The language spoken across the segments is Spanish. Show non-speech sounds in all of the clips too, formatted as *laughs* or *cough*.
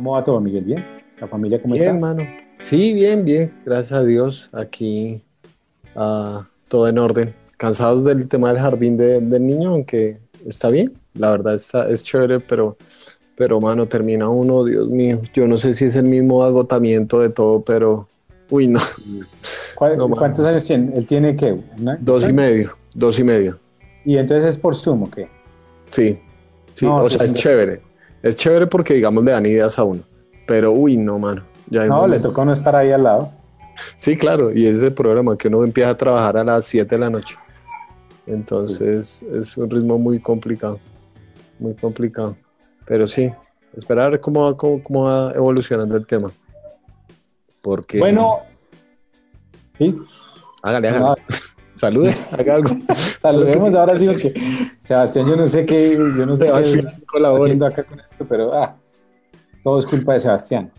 ¿Cómo va todo, Miguel? ¿Bien? ¿La familia cómo bien, está? hermano. Sí, bien, bien. Gracias a Dios. Aquí ah, todo en orden. Cansados del tema del jardín de- del niño, aunque está bien. La verdad está, es chévere, pero, pero, mano, termina uno, Dios mío. Yo no sé si es el mismo agotamiento de todo, pero, uy, no. ¿Cuál- No, mano. ¿Cuántos años tiene? ¿Él tiene qué? ¿Una- Dos y medio, dos y medio. ¿Y entonces es por Zoom o qué? Sí, sí, No, o sí, sea, es sí. chévere. Es chévere porque, digamos, le dan ideas a uno. Pero, uy, no, mano. Ya No, le tocó no estar ahí al lado. Sí, claro, y ese es el programa, que uno empieza a trabajar a las 7 de la noche. Entonces es un ritmo muy complicado, muy complicado. Pero sí, esperar a ver cómo va, cómo, cómo va evolucionando el tema. Porque... Bueno, sí, hágale, hágale. no, Salude, *laughs* haga algo. saludemos ahora sí porque Sebastián, yo no sé qué, yo no sé qué Sebastián, está colabore. haciendo acá con esto, pero ah, todo es culpa de Sebastián.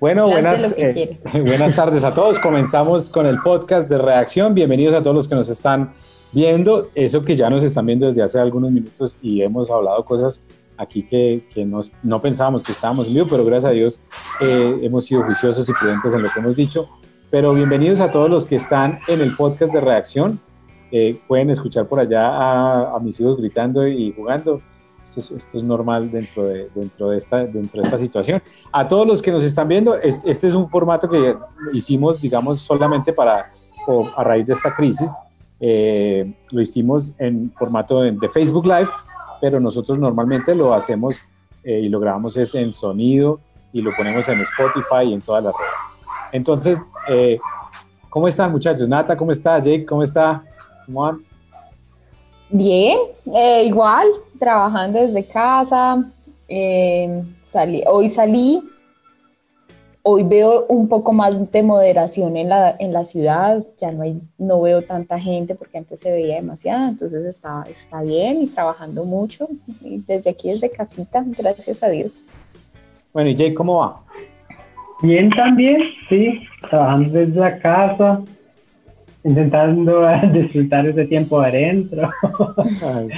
Bueno, buenas, eh, *laughs* buenas tardes a todos. Comenzamos con el podcast de reacción. Bienvenidos a todos los que nos están viendo. Eso que ya nos están viendo desde hace algunos minutos y hemos hablado cosas aquí que, que nos- no pensábamos que estábamos en vivo, pero gracias a Dios eh, hemos sido juiciosos y prudentes en lo que hemos dicho. Pero bienvenidos a todos los que están en el podcast de reacción. Eh, pueden escuchar por allá a, a mis hijos gritando y jugando. Esto es, esto es normal dentro de, dentro, de esta, dentro de esta situación. A todos los que nos están viendo, es- este es un formato que hicimos, digamos, solamente para, o a raíz de esta crisis. Eh, lo hicimos en formato de, de Facebook Live, pero nosotros normalmente lo hacemos eh, y lo grabamos es en sonido y lo ponemos en Spotify y en todas las redes. Entonces, eh, ¿cómo están muchachos? Nata, ¿cómo está? Jake, ¿cómo está? ¿Cómo van? Bien, eh, igual, trabajando desde casa. eh, salí, hoy salí. Hoy veo un poco más de moderación en la, en la ciudad. Ya no, hay, no veo tanta gente porque antes se veía demasiada. Entonces está, está bien y trabajando mucho. Y desde aquí, desde casita, gracias a Dios. Bueno, y Jake, ¿cómo va? Bien también, sí, trabajando desde la casa, intentando *laughs* disfrutar ese tiempo adentro. Ay,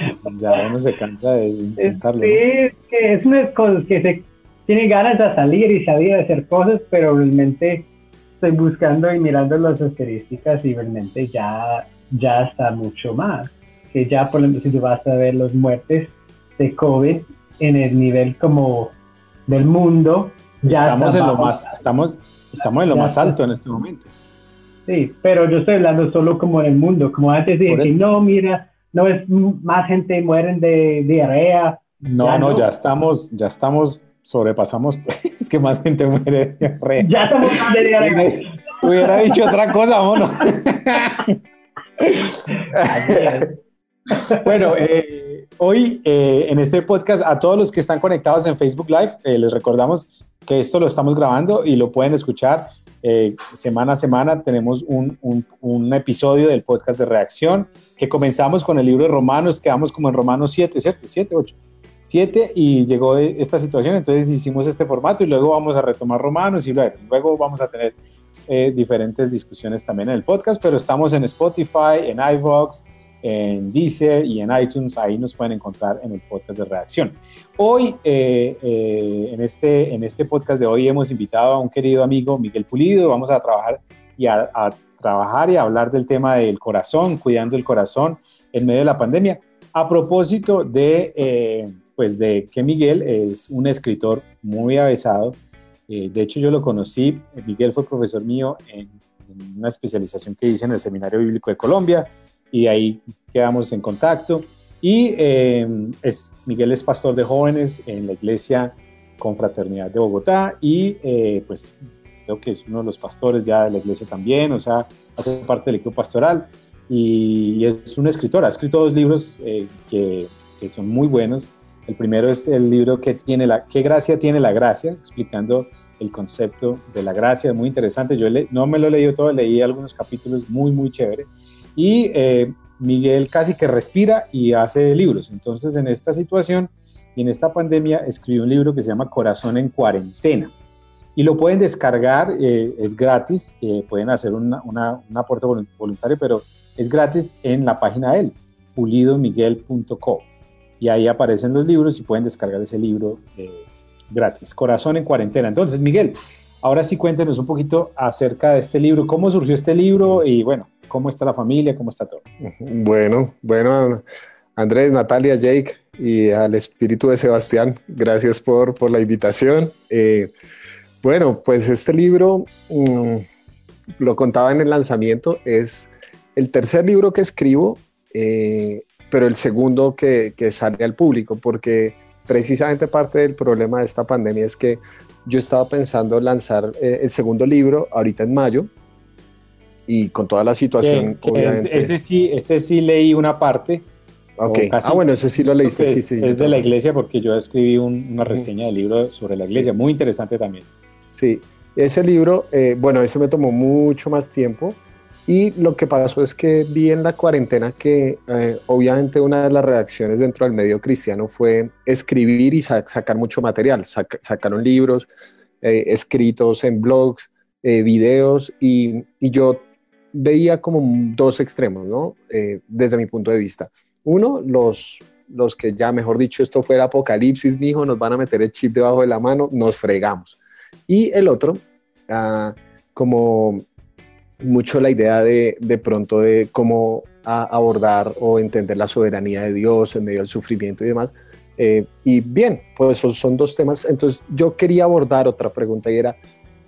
ya uno se cansa de Sí, intentarlo. ¿no? es que es unas cosas que se tiene ganas de salir y salir a hacer cosas, pero realmente estoy buscando y mirando las estadísticas y realmente ya, ya está mucho más. Que ya, por ejemplo, si tú vas a ver las muertes de COVID en el nivel como del mundo, ya estamos en lo más, estamos, estamos en lo Ya más está. alto en este momento. Sí, pero yo estoy hablando solo como en el mundo, como antes dije que no, mira, no es más gente mueren de diarrea. No, Ya no, no. ya estamos, ya estamos, sobrepasamos, *laughs* es que más gente muere de diarrea. Ya estamos de diarrea. Hubiera dicho otra cosa, mono. *laughs* bueno, eh, hoy eh, en este podcast, a todos los que están conectados en Facebook Live, eh, les recordamos que esto lo estamos grabando y lo pueden escuchar eh, semana a semana. Tenemos un, un- un episodio del podcast de reacción que comenzamos con el libro de Romanos, quedamos como en Romanos 7, ¿cierto? 7, 8. 7 y llegó esta situación, entonces hicimos este formato y luego vamos a retomar Romanos y luego, vamos a tener eh, diferentes discusiones también en el podcast, pero estamos en Spotify, en iVoox, en Deezer y en iTunes, ahí nos pueden encontrar en el podcast de reacción. Hoy, eh, eh, en, este, en este podcast de hoy hemos invitado a un querido amigo, Miguel Pulido, vamos a trabajar y a, a trabajar y a hablar del tema del corazón, cuidando el corazón en medio de la pandemia. A propósito de, eh, pues de que Miguel es un escritor muy avesado, eh, de hecho, yo lo conocí, Miguel fue profesor mío en, en una especialización que hice en el Seminario Bíblico de Colombia y ahí quedamos en contacto. Y eh, es, Miguel es pastor de jóvenes en la iglesia Confraternidad de Bogotá y eh, pues creo que es uno de los pastores ya de la iglesia también, o sea, hace parte del equipo pastoral y, es un escritor, ha escrito dos libros eh, que, que son muy buenos. El primero es el libro que tiene la, ¿Qué gracia tiene la gracia? explicando el concepto de la gracia, muy interesante. Yo le, no me lo he leído todo, leí algunos capítulos muy, muy chévere. Y eh, Miguel casi que respira y hace libros. Entonces, en esta situación y en esta pandemia, escribió un libro que se llama Corazón en Cuarentena. Y lo pueden descargar, eh, es gratis, eh, pueden hacer una, una, un aporte volun- voluntario, pero es gratis en la página de él, pulidomiguel.co. Y ahí aparecen los libros y pueden descargar ese libro gratis. Corazón en cuarentena. Entonces, Miguel, ahora sí cuéntenos un poquito acerca de este libro, cómo surgió este libro y bueno, cómo está la familia, cómo está todo. Bueno, bueno, Andrés, Natalia, Jake y al espíritu de Sebastián, gracias por, por la invitación. Eh, bueno, pues este libro, mm, lo contaba en el lanzamiento, es el tercer libro que escribo, eh, pero el segundo que, sale al público, porque precisamente parte del problema de esta pandemia es que yo estaba pensando lanzar eh, el segundo libro ahorita en mayo y con toda la situación, obviamente. ese, sí, ese sí leí una parte. Ok, ah bueno, ese sí lo leíste. sí, sí, es de la iglesia porque yo escribí una reseña del libro sobre la iglesia, muy interesante también. Sí, ese libro, eh, bueno, ese me tomó mucho más tiempo y lo que pasó es que vi en la cuarentena que eh, obviamente una de las reacciones dentro del medio cristiano fue escribir y sacar mucho material. sacaron libros eh, escritos en blogs, videos y, y, yo veía como dos extremos, ¿no? desde mi punto de vista. Uno, los, los que ya, mejor dicho, esto fue el apocalipsis, mijo, nos van a meter el chip debajo de la mano, nos fregamos. Y el otro, ah, como mucho la idea de, de pronto de cómo abordar o entender la soberanía de Dios en medio del sufrimiento y demás. Eh, y bien, pues esos son dos temas. Entonces yo quería abordar otra pregunta y era,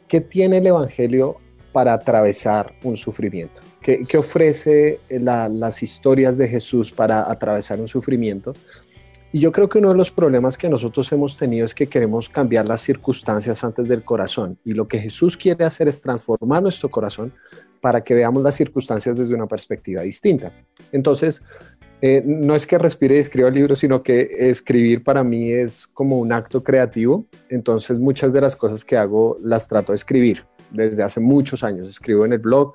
¿qué tiene el Evangelio para atravesar un sufrimiento? ¿Qué, ofrece las historias de Jesús para atravesar un sufrimiento? Y yo creo que uno de los problemas que nosotros hemos tenido es que queremos cambiar las circunstancias antes del corazón. Y lo que Jesús quiere hacer es transformar nuestro corazón para que veamos las circunstancias desde una perspectiva distinta. Entonces, eh, no es que respire y escriba el libro, sino que escribir para mí es como un acto creativo. Entonces, muchas de las cosas que hago las trato de escribir. Desde hace muchos años escribo en el blog,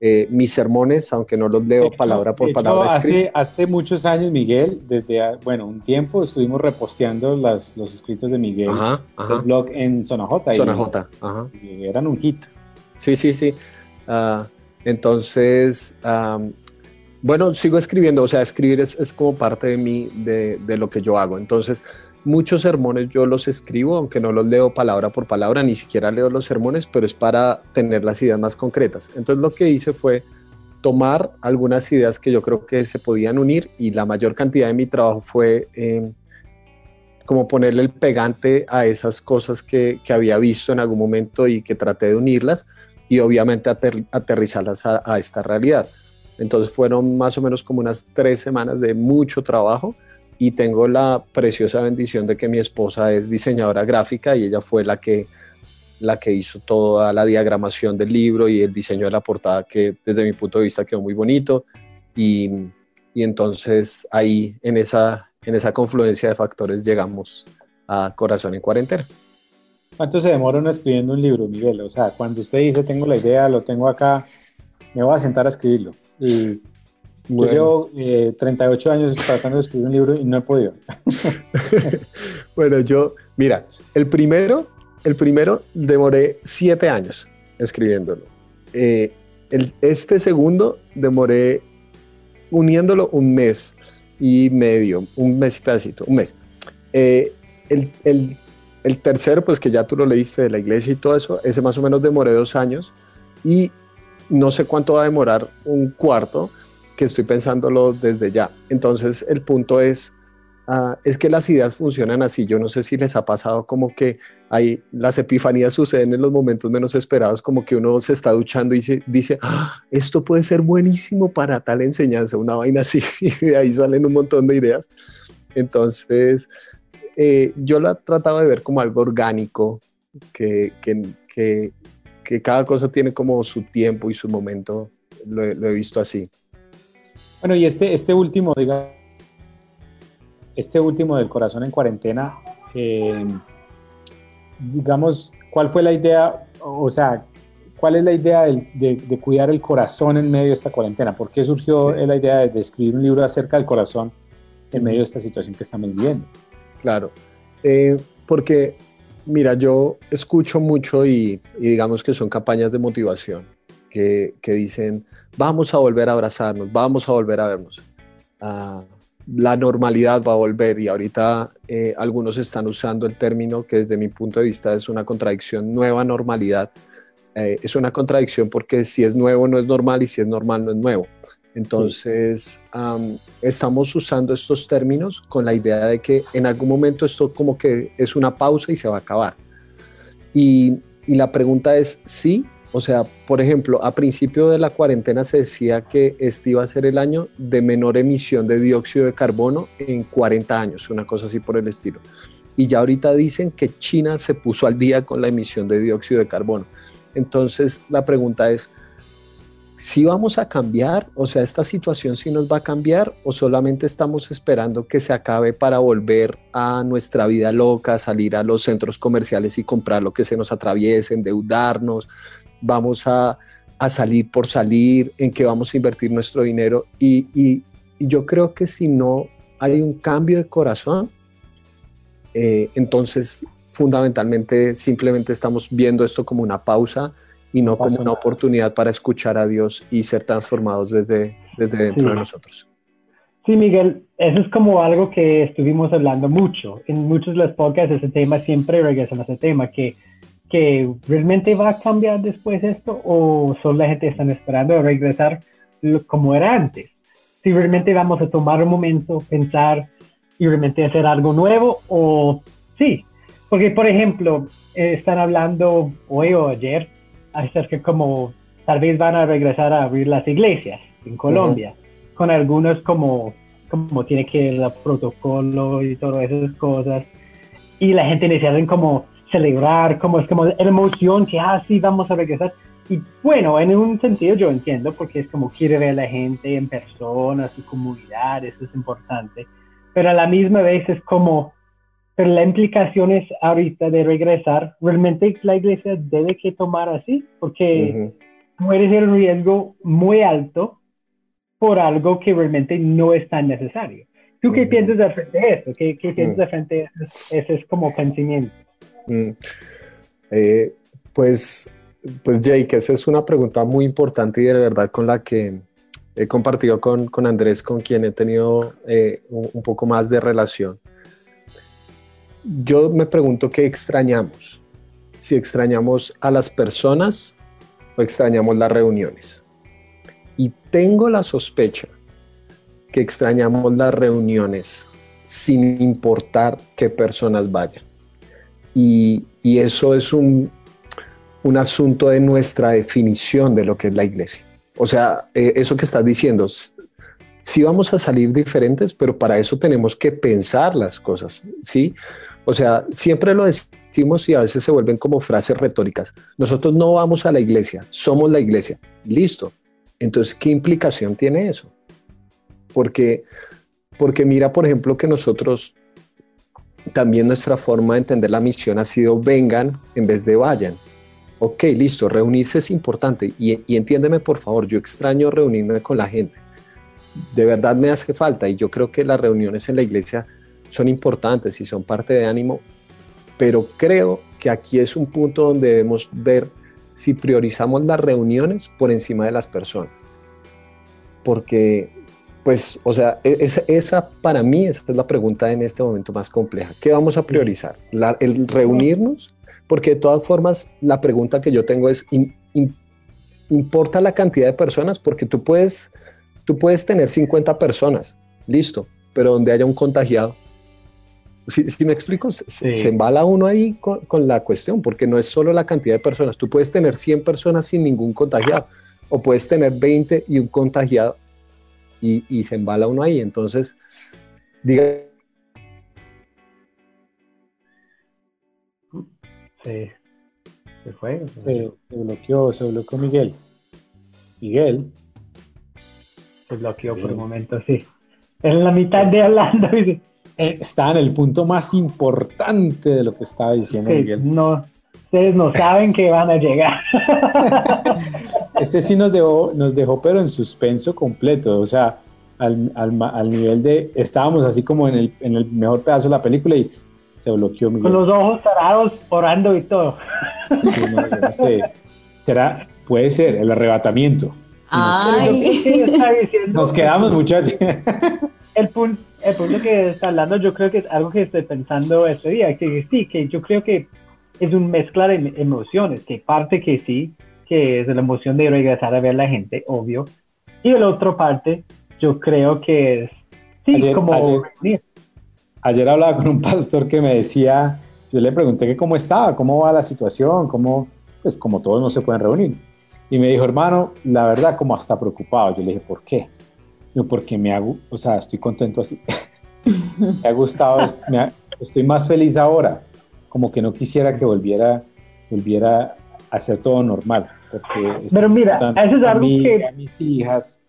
eh, mis sermones, aunque no los leo palabra por palabra. Hace, hace muchos años, Miguel, desde, bueno, un tiempo estuvimos reposteando las, los escritos de Miguel, ajá, el blog en Zona J. Zona J, eran un hit. Sí, sí, sí. Ah, entonces, bueno, sigo escribiendo, o sea, escribir es, es como parte de mí, de, de, lo que yo hago. Entonces, Muchos sermones yo los escribo, aunque no los leo palabra por palabra, ni siquiera leo los sermones, pero es para tener las ideas más concretas. Entonces lo que hice fue tomar algunas ideas que yo creo que se podían unir y la mayor cantidad de mi trabajo fue eh, como ponerle el pegante a esas cosas que, había visto en algún momento y que traté de unirlas y obviamente aterrizarlas a esta realidad. Entonces fueron más o menos como unas tres semanas de mucho trabajo y tengo la preciosa bendición de que mi esposa es diseñadora gráfica y ella fue la que, la que hizo toda la diagramación del libro y el diseño de la portada que desde mi punto de vista quedó muy bonito y, y entonces ahí en esa, en esa confluencia de factores llegamos a Corazón en Cuarentena. ¿Cuánto se demora uno escribiendo un libro, Miguel? O sea, cuando usted dice tengo la idea, lo tengo acá, me voy a sentar a escribirlo. Y yo llevo 38 eh, años tratando de escribir un libro y no he podido. *laughs* bueno, yo, mira, el primero, el primero demoré 7 años escribiéndolo. Eh, el, este segundo demoré uniéndolo un mes y medio, un mes y pedacito, un mes. Eh, el, el, el, tercero, pues que ya tú lo leíste de la iglesia y todo eso, ese más o menos demoré dos años y no sé cuánto va a demorar un cuarto, que estoy pensándolo desde ya. Entonces el punto es, ah, es que las ideas funcionan así. Yo no sé si les ha pasado como que hay, las epifanías suceden en los momentos menos esperados, como que uno se está duchando y se, dice, ah, esto puede ser buenísimo para tal enseñanza, una vaina así, *laughs* y de ahí salen un montón de ideas. Entonces, eh, yo lo he tratado de ver como algo orgánico, que, que, que, que, cada cosa tiene como su tiempo y su momento. lo he visto así. Bueno, y este, este último, diga, este último del corazón en cuarentena, eh, digamos, ¿cuál fue la idea? O sea, ¿cuál es la idea de, cuidar el corazón en medio de esta cuarentena? ¿Por qué surgió la idea de, escribir un libro acerca del corazón en medio de esta situación que estamos viviendo? Claro, eh, porque mira, yo escucho mucho y, digamos que son campañas de motivación que, que dicen, vamos a volver a abrazarnos, vamos a volver a vernos. Ah, la normalidad va a volver y ahorita eh, algunos están usando el término que desde mi punto de vista es una contradicción, nueva normalidad. Eh, es una contradicción porque si es nuevo no es normal y si es normal no es nuevo. Entonces, estamos usando estos términos con la idea de que en algún momento esto como que es una pausa y se va a acabar. Y, y la pregunta es, sí, o sea, por ejemplo, a principio de la cuarentena se decía que este iba a ser el año de menor emisión de dióxido de carbono en 40 años, una cosa así por el estilo. Y ya ahorita dicen que China se puso al día con la emisión de dióxido de carbono. Entonces, la pregunta es, si vamos a cambiar, o sea, esta situación sí nos va a cambiar o solamente estamos esperando que se acabe para volver a nuestra vida loca, salir a los centros comerciales y comprar lo que se nos atraviese, endeudarnos, vamos a, salir por salir, en qué vamos a invertir nuestro dinero. Y, yo creo que si no hay un cambio de corazón, eh, entonces fundamentalmente simplemente estamos viendo esto como una pausa y no, como una oportunidad para escuchar a Dios y ser transformados desde, desde dentro de nosotros. Sí, Miguel, eso es como algo que estuvimos hablando mucho. En muchos de los podcasts ese tema siempre regresan a ese tema, que que realmente va a cambiar después esto o solo la gente está esperando regresar como era antes. Si realmente vamos a tomar un momento, pensar y realmente hacer algo nuevo o sí. Porque, por ejemplo, eh, están hablando hoy o ayer acerca que como tal vez van a regresar a abrir las iglesias en Colombia, con algunos como, como tiene que el protocolo y todas esas cosas. Y la gente necesita como celebrar, como es como la emoción que, ah, sí, vamos a regresar. Y bueno, en un sentido yo entiendo, porque es como quiere ver a la gente en persona, su comunidad, eso es importante. Pero a la misma vez es como, pero la implicación es ahorita de regresar, realmente la iglesia debe que tomar así, porque puede ser un riesgo muy alto por algo que realmente no es tan necesario. ¿Tú qué piensas de frente a esto? ¿Qué, qué piensas de frente a eso? Ese es como pensamiento. Eh, pues, pues Jake, esa es una pregunta muy importante y de verdad con la que he compartido con, con Andrés, con quien he tenido eh, un, poco más de relación. Yo me pregunto qué extrañamos, si extrañamos a las personas o extrañamos las reuniones. Y tengo la sospecha que extrañamos las reuniones sin importar qué personas vayan. Y, eso es un, asunto de nuestra definición de lo que es la iglesia. O sea, eh, eso que estás diciendo, sí vamos a salir diferentes, pero para eso tenemos que pensar las cosas, ¿sí? O sea, siempre lo decimos y a veces se vuelven como frases retóricas. Nosotros no vamos a la iglesia, somos la iglesia. Listo. Entonces, ¿qué implicación tiene eso? Porque, porque mira, por ejemplo, que nosotros también nuestra forma de entender la misión ha sido vengan en vez de vayan. Ok, listo, reunirse es importante y, entiéndeme por favor, yo extraño reunirme con la gente. De verdad me hace falta y yo creo que las reuniones en la iglesia son importantes y son parte de ánimo, pero creo que aquí es un punto donde debemos ver si priorizamos las reuniones por encima de las personas. Porque pues, o sea, e, esa, para mí esa es la pregunta en este momento más compleja. ¿Qué vamos a priorizar? ¿El reunirnos? Porque de todas formas, la pregunta que yo tengo es, ¿importa la cantidad de personas? Porque tú puedes, tú puedes tener 50 personas, listo, pero donde haya un contagiado. Si, me explico, se, embala uno ahí con, con, la cuestión, porque no es solo la cantidad de personas. Tú puedes tener 100 personas sin ningún contagiado, o puedes tener 20 y un contagiado, y, se embala uno ahí. Entonces, diga. Sí, se fue. Se, bloqueó, se bloqueó Miguel. Miguel. Se bloqueó por un momento, sí. En la mitad de hablando. Eh, está en el punto más importante de lo que estaba diciendo Miguel. No, ustedes no saben que van a llegar. *laughs* este sí nos dejó, nos dejó, pero en suspenso completo, o sea, al, al, al nivel de, estábamos así como en el, en el, mejor pedazo de la película y se bloqueó. Con los ojos cerrados, orando y todo. no, sé. ¿Será? Puede ser, el arrebatamiento. Ay. Nos, nos quedamos, muchachos. El punto, el punto que está hablando, yo creo que es algo que estoy pensando este día, que sí, que yo creo que es un mezcla de emociones, que parte que sí, que es la emoción de regresar a ver a la gente, obvio, y la otra parte, yo creo que es, sí, como... Ayer, ayer, hablaba con un pastor que me decía, yo le pregunté que cómo estaba, cómo va la situación, cómo, pues como todos no se pueden reunir. Y me dijo, hermano, la verdad, como hasta preocupado. Yo le dije, ¿por qué? Yo, porque me hago, o sea, estoy contento así. *laughs* me ha gustado, estoy más feliz ahora. Como que no quisiera que volviera, volviera a ser todo normal. Porque Pero mira, eso es algo que... A mis hijas.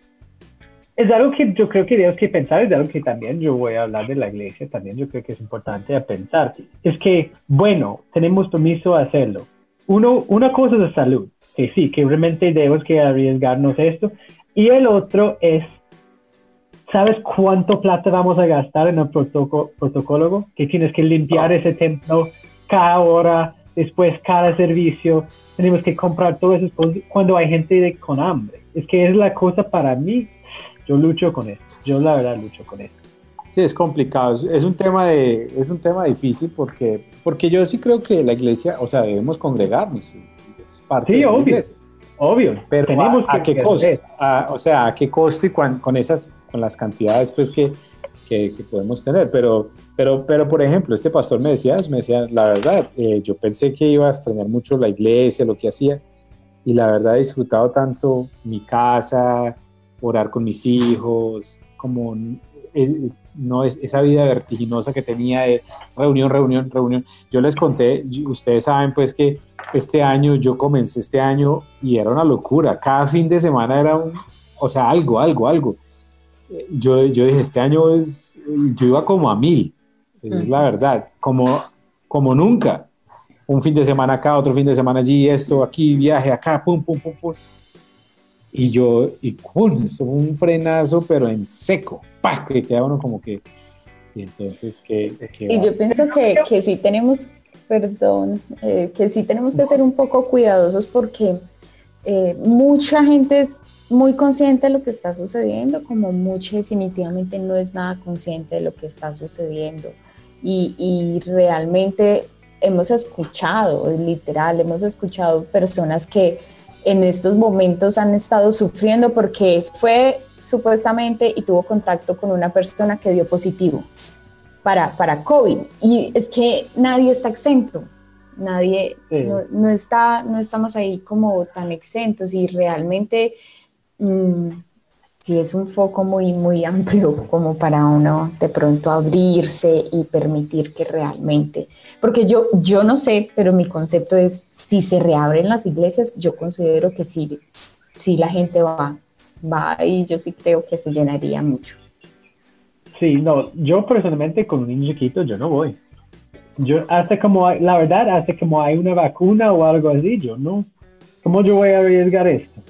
Es algo que yo creo que tenemos que pensar, es algo que también yo voy a hablar de la iglesia, también yo creo que es importante pensar. Es que, bueno, tenemos permiso a hacerlo. Uno, una cosa es de salud, que sí, que realmente debemos que arriesgarnos esto. Y el otro es ¿Sabes cuánto plata vamos a gastar en el protocolo? Que tienes que limpiar ese templo cada hora, después cada servicio. Tenemos que comprar todo eso cuando hay gente con hambre. Es que es la cosa para mí. Yo lucho con eso. Yo la verdad lucho con eso. Sí, es complicado. Es un tema, de, es un tema difícil porque, porque yo sí creo que la iglesia, o sea, debemos congregarnos. Es parte sí, de obvio. Iglesia. Obvio. Pero Tenemos a, qué costo? o sea, a qué costo y con esas con las cantidades pues que, que, podemos tener. Pero, pero, pero, por ejemplo, este pastor me decía, me decía, la verdad, eh, yo pensé que iba a extrañar mucho la iglesia, lo que hacía, y la verdad he disfrutado tanto mi casa, orar con mis hijos, como eh, no es esa vida vertiginosa que tenía de reunión, reunión, reunión. Yo les conté, ustedes saben pues que este año, yo comencé este año y era una locura. Cada fin de semana era un, o sea, algo, algo, algo yo, yo dije, este año es, yo iba como a mil, es la verdad, como, como nunca. Un fin de semana acá, otro fin de semana allí, esto, aquí, viaje acá, pum, pum, pum, pum. Y yo, y pum, eso fue un frenazo, pero en seco, ¡pah! que queda uno como que, y entonces, que y yo pienso que, que sí tenemos, perdón, eh, que sí tenemos que ser un poco cuidadosos porque eh, mucha gente es muy consciente de lo que está sucediendo, como mucho definitivamente no es nada consciente de lo que está sucediendo. Y, realmente hemos escuchado, literal, hemos escuchado personas que en estos momentos han estado sufriendo porque fue supuestamente y tuvo contacto con una persona que dio positivo para, para COVID. Y es que nadie está exento, nadie, no, no, está, no estamos ahí como tan exentos y realmente Mm, sí es un foco muy, muy amplio como para uno de pronto abrirse y permitir que realmente, porque yo, yo no sé, pero mi concepto es, si se reabren las iglesias, yo considero que sí, sí la gente va, va y yo sí creo que se llenaría mucho. Sí, no, yo personalmente con un niño chiquito yo no voy. Yo hasta como, la verdad, hasta como hay una vacuna o algo así, yo no. ¿Cómo yo voy a arriesgar esto?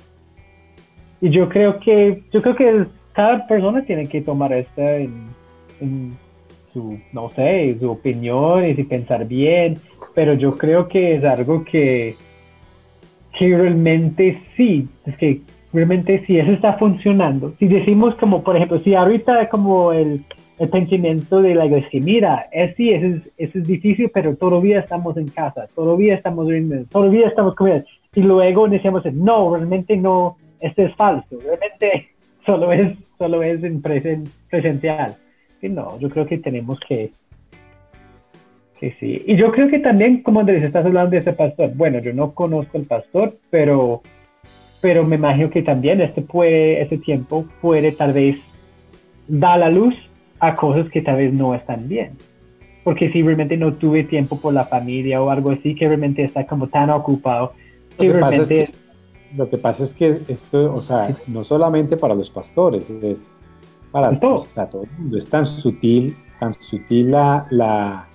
Y yo creo que, yo creo que cada persona tiene que tomar esta en, su, no sé, su opinión y pensar bien, pero yo creo que es algo que realmente sí, es que realmente si eso está funcionando, si decimos como, por ejemplo, si ahorita como el, el pensamiento de la iglesia, mira, es sí, eso es, eso es difícil, pero todavía estamos en casa, todavía estamos todavía estamos comiendo, y luego decimos, no, realmente no, esto es falso, realmente *laughs* solo es, solo es en presencial. Y no, yo creo que tenemos que, que sí. Y yo creo que también, como Andrés, estás hablando de ese pastor, bueno, yo no conozco al pastor, pero, pero me imagino que también este, puede, este tiempo puede tal vez dar la luz a cosas que tal vez no están bien. Porque si realmente no tuve tiempo por la familia o algo así, que realmente está como tan ocupado, que realmente lo que pasa es que esto, o sea, no solamente para los pastores, es para todos, todo el mundo. Es tan sutil, tan sutil la, la,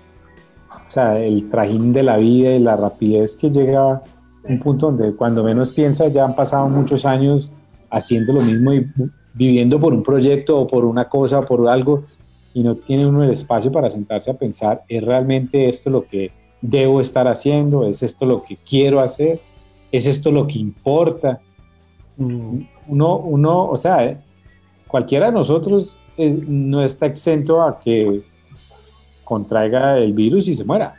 o sea, el trajín de la vida y la rapidez que llega un punto donde cuando menos piensa ya han pasado muchos años haciendo lo mismo y viviendo por un proyecto o por una cosa o por algo y no tiene uno el espacio para sentarse a pensar, ¿es realmente esto lo que debo estar haciendo? ¿Es esto lo que quiero hacer? ¿Es esto lo que importa? Mm, uno, uno o sea, cualquiera de nosotros es- no está exento a que contraiga el virus y se muera.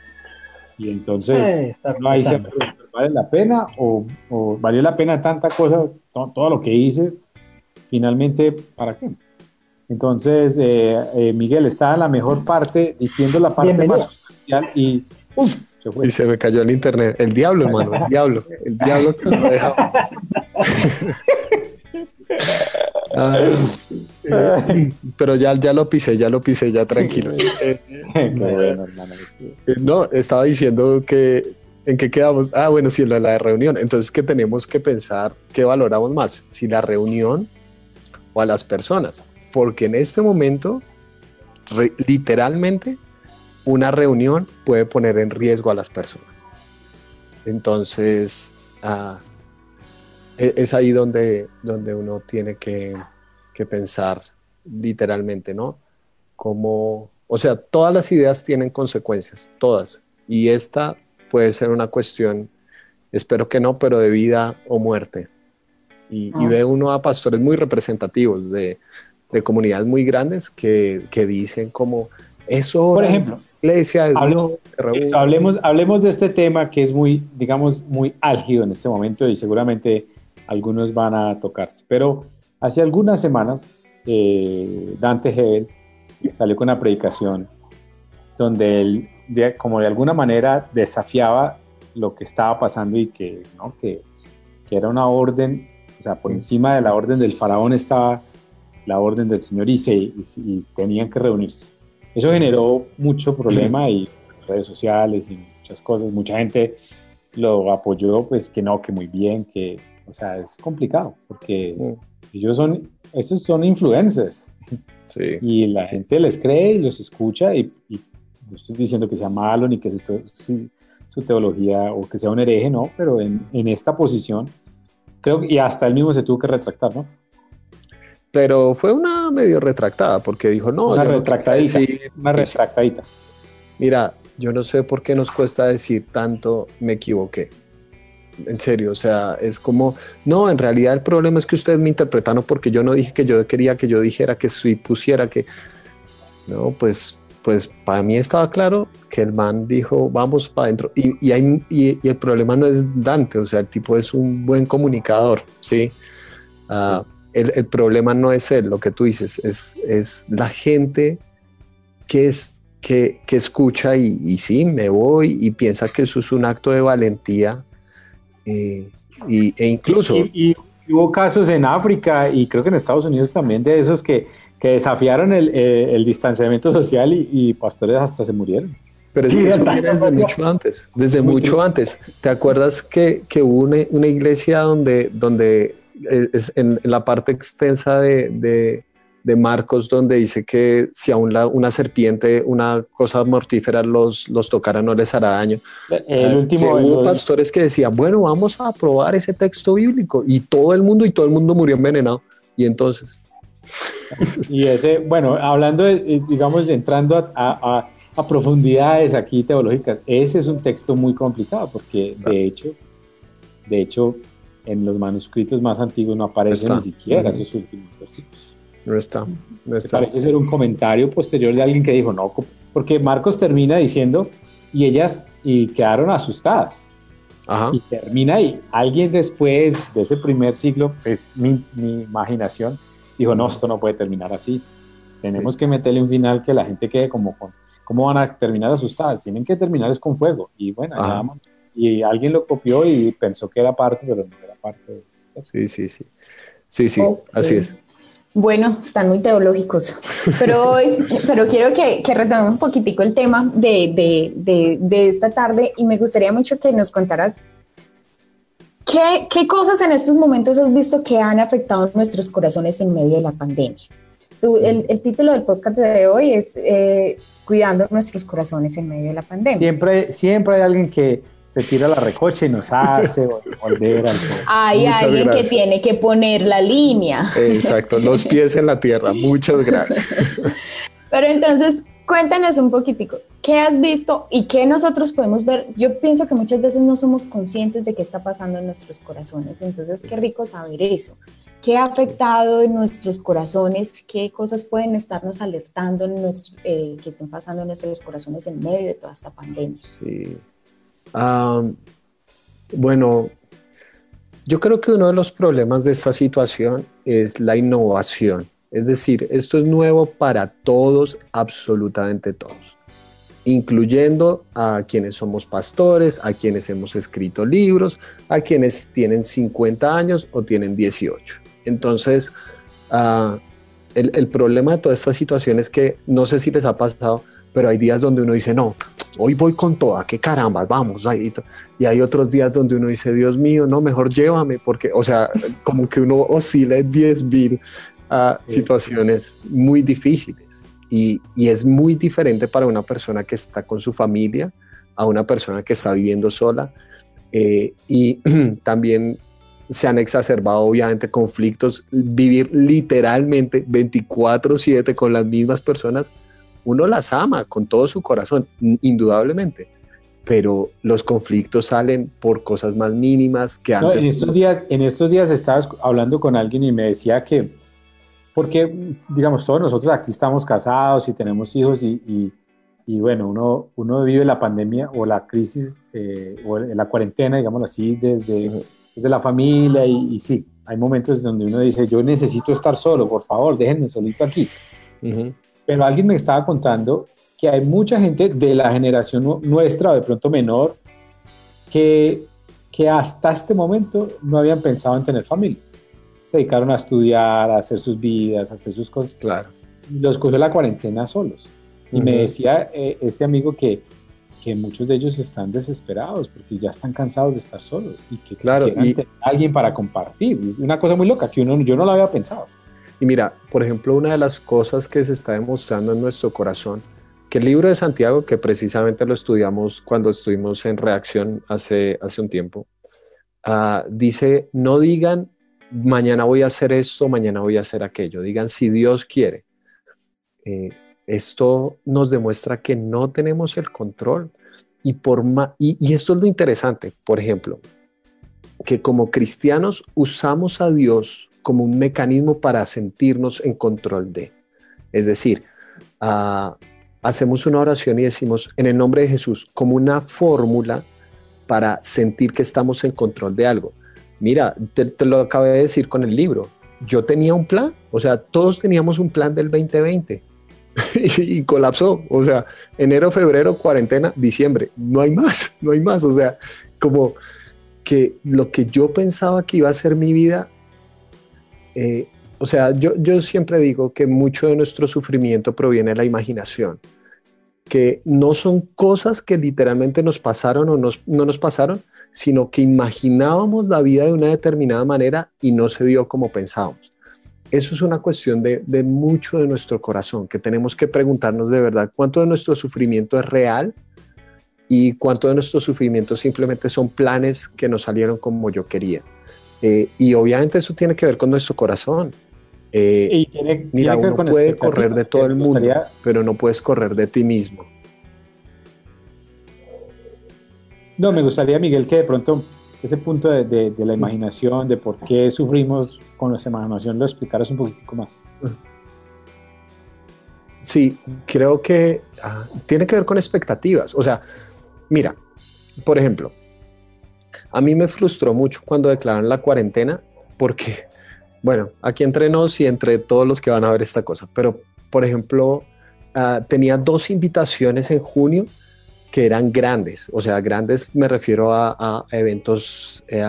Y entonces, Eh, uno ahí se pregunta, ¿vale la pena o, o valió la pena tanta cosa, to- todo, lo que hice? Finalmente, ¿para qué? Entonces, eh, eh, Miguel está en la mejor parte, diciendo la parte Bienvenido. más sustancial y ¡uf! se fue. Y se me cayó el internet. El diablo, hermano, el diablo. El diablo que lo deja. *laughs* Ay, eh, pero ya, ya lo pisé, ya lo pisé, ya tranquilos. Eh, Qué bueno, hermano. sí. eh, no, estaba diciendo que en qué quedamos. Ah, bueno, sí, lo de la reunión. Entonces que tenemos que pensar qué valoramos más, si la reunión o a las personas. Porque en este momento, re- literalmente, una reunión puede poner en riesgo a las personas. Entonces, ah, e- es ahí donde, donde uno tiene que, que pensar literalmente, ¿no? Como, o sea, todas las ideas tienen consecuencias, todas. Y esta puede ser una cuestión, espero que no, pero de vida o muerte. Y, y Ah. ve uno a pastores muy representativos de, de comunidades muy grandes que, que dicen como, eso, Por ejemplo, iglesia, es reúne". Eso, hablemos, hablemos de este tema que es muy, digamos, muy álgido en este momento y seguramente algunos van a tocarse. Pero hace algunas semanas, eh, Dante Hebel salió con una predicación donde él, de- como de alguna manera, desafiaba lo que estaba pasando y que, ¿no? que, que era una orden, o sea, por encima de la orden del faraón estaba la orden del Señor y, se, y- y tenían que reunirse. Eso generó mucho problema y redes sociales y muchas cosas. Mucha gente lo apoyó, pues que no, que muy bien, que, o sea, es complicado porque ellos son, esos son influencers Sí. *laughs* y la gente les cree y los escucha y, y no estoy diciendo que sea malo ni que su, su- su teología o que sea un hereje, no, pero en, en esta posición creo que, y hasta él mismo se tuvo que retractar, ¿no? Pero fue una medio retractada porque dijo, no, Una yo no retractadita. quiero decir- Una retractadita. Mira, yo no sé por qué nos cuesta decir tanto me equivoqué. En serio, o sea, es como, no, en realidad el problema es que ustedes me interpretaron porque yo no dije que yo quería que yo dijera que si pusiera que, no, pues, pues para mí estaba claro que el man dijo, vamos para adentro. Y, y, el problema no es Dante, o sea, el tipo es un buen comunicador, ¿sí? Ah, el, el problema no es él, lo que tú dices, es, es la gente que es que, que escucha y, sí, me voy y piensa que eso es un acto de valentía eh, y, e incluso y hubo casos en África y creo que en Estados Unidos también de esos que, que desafiaron el, eh, el distanciamiento social y, y pastores hasta se murieron. Pero es que eso viene desde mucho antes, desde Muy mucho triste. antes. ¿Te acuerdas que, que hubo una, una iglesia donde, donde eh, es en, en la parte extensa de, de, de Marcos, donde dice que si aún la- una serpiente, una cosa mortífera los, los tocara, no les hará daño? El último, que hubo el- pastores que decían, bueno, vamos a aprobar ese texto bíblico. Y todo el mundo, y todo el mundo murió envenenado. Y entonces, y ese, bueno, hablando, de, eh, digamos, entrando a, a- a- profundidades aquí teológicas, ese es un texto muy complicado porque de hecho, de hecho, en los manuscritos más antiguos no aparecen ni siquiera Ujú. esos últimos versículos. no está. No está. parece ser un comentario posterior de alguien que dijo, no, porque Marcos termina diciendo, y ellas y quedaron asustadas. Ajá. Y termina ahí. Alguien después de ese primer siglo, es mi, mi imaginación, dijo, no, esto no puede terminar así. Tenemos que meterle un final que la gente quede como con, ¿cómo van a terminar asustadas? Tienen que terminar es con fuego. Y bueno, Ajá. nada más. y alguien lo copió y pensó que era parte, pero no era parte. Sí, sí, sí. Sí, sí, así es. Bueno, están muy teológicos, pero, hoy- *laughs* pero quiero que, que retomemos un poquitico el tema de, de- de- de esta tarde y me gustaría mucho que nos contaras qué, qué cosas en estos momentos has visto que han afectado nuestros corazones en medio de la pandemia. Tú- el, el título del podcast de hoy es eh, Cuidando nuestros corazones en medio de la pandemia. Siempre, siempre hay alguien que se tira la recocha y nos hace vol- volver al Hay Muchas alguien gracias. que tiene que poner la línea. Exacto, los pies en la tierra. Muchas gracias. *laughs* Pero entonces, cuéntanos un poquitico, ¿qué has visto y qué nosotros podemos ver? Yo pienso que muchas veces no somos conscientes de qué está pasando en nuestros corazones, entonces qué rico saber eso. ¿Qué ha afectado en nuestros corazones? ¿Qué cosas pueden estarnos alertando eh, que estén pasando en nuestros corazones en medio de toda esta pandemia? Sí. bueno, yo creo que uno de los problemas de esta situación es la innovación. Es decir, esto es nuevo para todos, absolutamente todos, incluyendo a quienes somos pastores, a quienes hemos escrito libros, a quienes tienen 50 años o tienen 18. Entonces, ah, el, problema de toda esta situación es que no sé si les ha pasado, pero hay días donde uno dice, no, hoy voy con toda, qué caramba, vamos. Y hay otros días donde uno dice, Dios mío, no, mejor llévame, porque, o sea, como que uno oscila en 10 mil situaciones muy difíciles. Y, y, es muy diferente para una persona que está con su familia a una persona que está viviendo sola. Eh, y *clears throat* también se han exacerbado obviamente conflictos, vivir literalmente 24/7 con las mismas personas, uno las ama con todo su corazón, indudablemente, pero los conflictos salen por cosas más mínimas que antes. en, estos días, en estos días estaba hablando con alguien y me decía que, porque digamos, todos nosotros aquí estamos casados y tenemos hijos y, y, bueno, uno, uno vive la pandemia o la crisis eh, o la cuarentena, digamos así, desde es de la familia y, sí, hay momentos donde uno dice, yo necesito estar solo, por favor, déjenme solito aquí. Pero alguien me estaba contando que hay mucha gente de la generación nuestra o de pronto menor que, que hasta este momento no habían pensado en tener familia. Se dedicaron a estudiar, a hacer sus vidas, a hacer sus cosas. Claro. Los cogió la cuarentena solos. Y me decía eh, este amigo que que muchos de ellos están desesperados porque ya están cansados de estar solos y que claro, y, tener alguien para compartir. Es una cosa muy loca que uno, yo no lo había pensado. Y mira, por ejemplo, una de las cosas que se está demostrando en nuestro corazón, que el libro de Santiago, que precisamente lo estudiamos cuando estuvimos en reacción hace, hace un tiempo, uh, dice, no digan, mañana voy a hacer esto, mañana voy a hacer aquello, digan si Dios quiere. Eh, esto nos demuestra que no tenemos el control. Y, por y, esto es lo interesante, por ejemplo, que como cristianos usamos a Dios como un mecanismo para sentirnos en control de. Es decir, ah, hacemos una oración y decimos en el nombre de Jesús como una fórmula para sentir que estamos en control de algo. Mira, te, lo acabé de decir con el libro. Yo tenía un plan, o sea, todos teníamos un plan del 2020 *laughs* y, colapsó. O sea, enero, febrero, cuarentena, diciembre. No hay más, *laughs* no hay más. O sea, como que lo que yo pensaba que iba a ser mi vida, eh, o sea, yo siempre digo que mucho de nuestro sufrimiento proviene de la imaginación, que no son cosas que literalmente nos pasaron o no nos pasaron, sino que imaginábamos la vida de una determinada manera y no se dio como pensábamos eso es una cuestión de, mucho de nuestro corazón, que tenemos que preguntarnos de verdad cuánto de nuestro sufrimiento es real y cuánto de nuestro sufrimiento simplemente son planes que nos salieron como yo quería. Eh, y obviamente eso tiene que ver con nuestro corazón. Eh, mira, uno puede correr de todo el mundo, pero no puedes correr de ti mismo. No, me gustaría, Miguel, que de pronto ese punto de, la imaginación, de por qué sufrimos con nuestra imaginación, lo explicaras un poquitico más. Sí, creo que ah, tiene que ver con expectativas. O sea, mira, por ejemplo, a mí me frustró mucho cuando declararon la cuarentena porque, *laughs* bueno, aquí entre nos y entre todos los que van a ver esta cosa, pero, por ejemplo, ah, tenía dos invitaciones en junio que eran grandes, o sea, grandes me refiero a, eventos eh,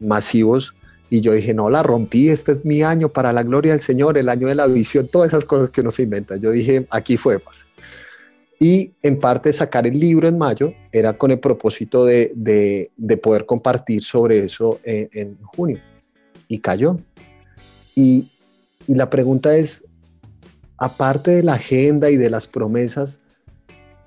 masivos y yo dije, no, la rompí, este es mi año para la gloria del Señor, el año de la visión, todas esas cosas que uno se inventa. Yo dije, aquí fue. Pues. Y en parte sacar el libro en mayo era con el propósito de, de, poder compartir sobre eso en, en junio. Y cayó. Y, y la pregunta es, aparte de la agenda y de las promesas,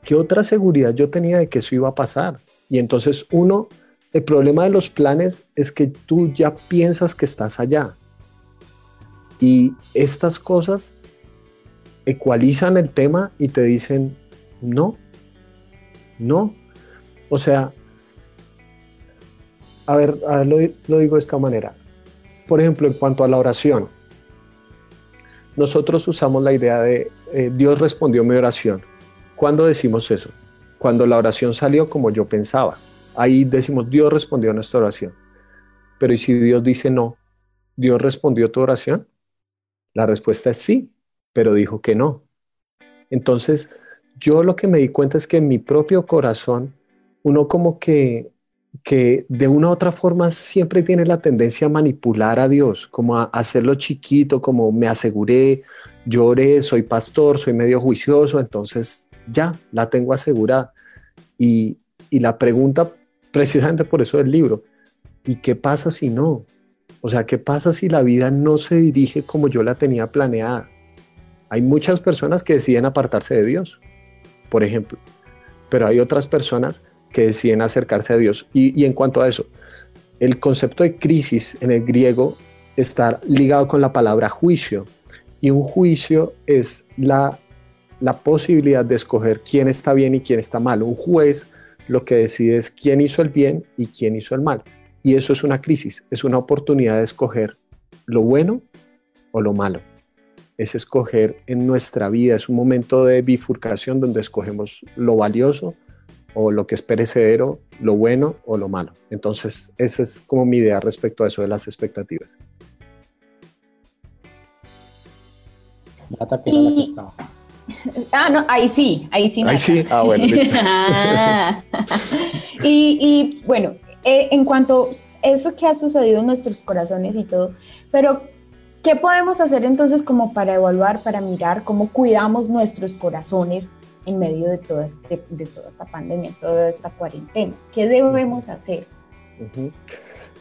¿qué otra seguridad yo tenía de que eso iba a pasar? Y entonces uno, el problema de los planes es que tú ya piensas que estás allá. Y estas cosas ecualizan el tema y te dicen, no, no. O sea, a ver, lo, lo digo de esta manera. por ejemplo, en cuanto a la oración, nosotros usamos la idea de eh, Dios respondió mi oración. ¿Cuándo decimos eso? Cuando la oración salió como yo pensaba. Ahí decimos Dios respondió a nuestra oración. Pero ¿y si Dios dice no? ¿Dios respondió tu oración? La respuesta es sí, pero dijo que no. Entonces, yo lo que me di cuenta es que en mi propio corazón, uno como que, que de una u otra forma siempre tiene la tendencia a manipular a Dios, como a hacerlo chiquito, como me aseguré, lloré, soy pastor, soy medio juicioso, entonces ya la tengo asegurada. Y, y la pregunta, precisamente por eso del libro, ¿y qué pasa si no? O sea, ¿qué pasa si la vida no se dirige como yo la tenía planeada? Hay muchas personas que deciden apartarse de Dios, por ejemplo, pero hay otras personas que deciden acercarse a Dios. Y, en cuanto a eso, el concepto de crisis en el griego está ligado con la palabra juicio. Y un juicio es la, la posibilidad de escoger quién está bien y quién está mal. Un juez lo que decide es quién hizo el bien y quién hizo el mal. Y eso es una crisis, es una oportunidad de escoger lo bueno o lo malo es escoger en nuestra vida, es un momento de bifurcación donde escogemos lo valioso o lo que es perecedero, lo bueno o lo malo. Entonces, esa es como mi idea respecto a eso de las expectativas. *laughs* Ah, no, ahí sí, ahí sí. Ahí sí, ah, bueno. *laughs* y, y, bueno, eh, en cuanto a eso que ha sucedido en nuestros corazones y todo, pero ¿Qué podemos hacer entonces como para evaluar, para mirar cómo cuidamos nuestros corazones en medio de toda, este, de toda esta pandemia, toda esta cuarentena? ¿Qué debemos hacer?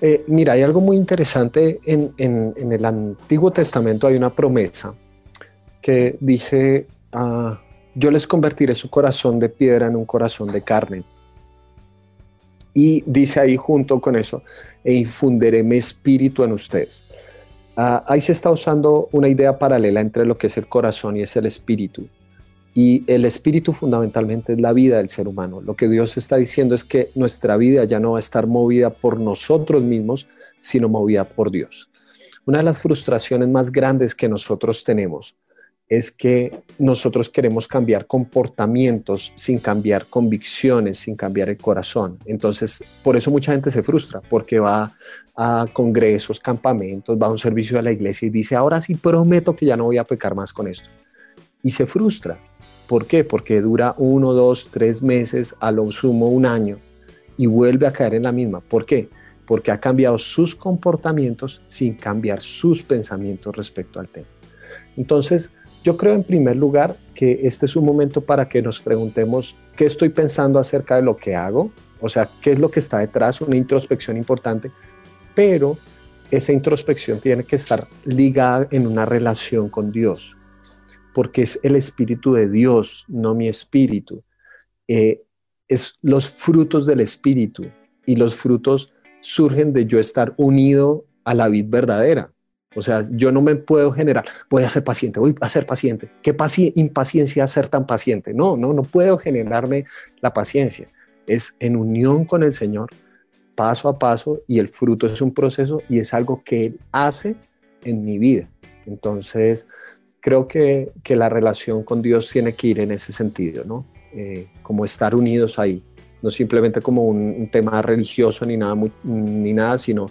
Eh, mira, hay algo muy interesante en, en, el Antiguo Testamento, hay una promesa que dice, ah, yo les convertiré su corazón de piedra en un corazón de carne. Y dice ahí junto con eso, e infundiré mi espíritu en ustedes. Ah, ahí se está usando una idea paralela entre lo que es el corazón y es el espíritu. Y el espíritu fundamentalmente es la vida del ser humano. Lo que Dios está diciendo es que nuestra vida ya no va a estar movida por nosotros mismos, sino movida por Dios. Una de las frustraciones más grandes que nosotros tenemos es que nosotros queremos cambiar comportamientos sin cambiar convicciones, sin cambiar el corazón. Entonces, por eso mucha gente se frustra, porque va a congresos, campamentos, va a un servicio de la iglesia y dice, ahora sí prometo que ya no voy a pecar más con esto. Y se frustra. ¿Por qué? Porque dura uno, dos, tres meses, a lo sumo un año, y vuelve a caer en la misma. ¿Por qué? Porque ha cambiado sus comportamientos sin cambiar sus pensamientos respecto al tema. Entonces, yo creo en primer lugar que este es un momento para que nos preguntemos qué estoy pensando acerca de lo que hago, o sea, qué es lo que está detrás, una introspección importante, pero esa introspección tiene que estar ligada en una relación con Dios, porque es el Espíritu de Dios, no mi espíritu. Eh, es los frutos del Espíritu y los frutos surgen de yo estar unido a la vid verdadera. O sea, yo no me puedo generar, voy a ser paciente, voy a ser paciente. ¿Qué impaciencia ser tan paciente? No, no, no puedo generarme la paciencia. Es en unión con el Señor paso a paso y el fruto es un proceso y es algo que Él hace en mi vida. Entonces, creo que, que la relación con Dios tiene que ir en ese sentido, ¿no? Eh, como estar unidos ahí, no simplemente como un, tema religioso ni nada, ni nada sino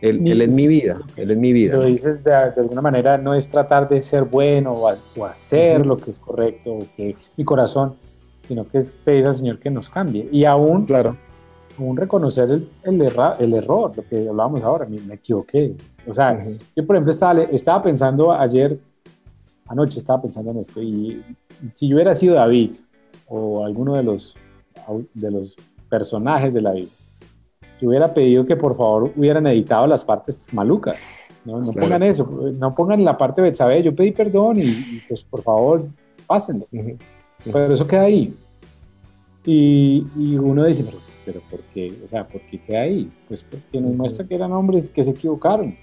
él, él, es mi vida, Él es mi vida. Lo dices de, de, alguna manera, no es tratar de ser bueno o, hacer lo que es correcto, o que mi corazón, sino que es pedir al Señor que nos cambie. Y aún, claro un reconocer el, el, el, error, lo que hablábamos ahora, me, equivoqué. O sea, yo por ejemplo estaba, estaba pensando ayer, anoche estaba pensando en esto, y si yo hubiera sido David o alguno de los, de los personajes de la Biblia, yo hubiera pedido que por favor hubieran editado las partes malucas. No, no pongan eso, no pongan la parte de Betsabé, yo pedí perdón y, pues por favor pásenlo. Pero eso queda ahí. Y, y uno dice, pero pero ¿por qué? O sea, ¿por qué queda ahí? Pues porque nos muestra que eran hombres que se equivocaron,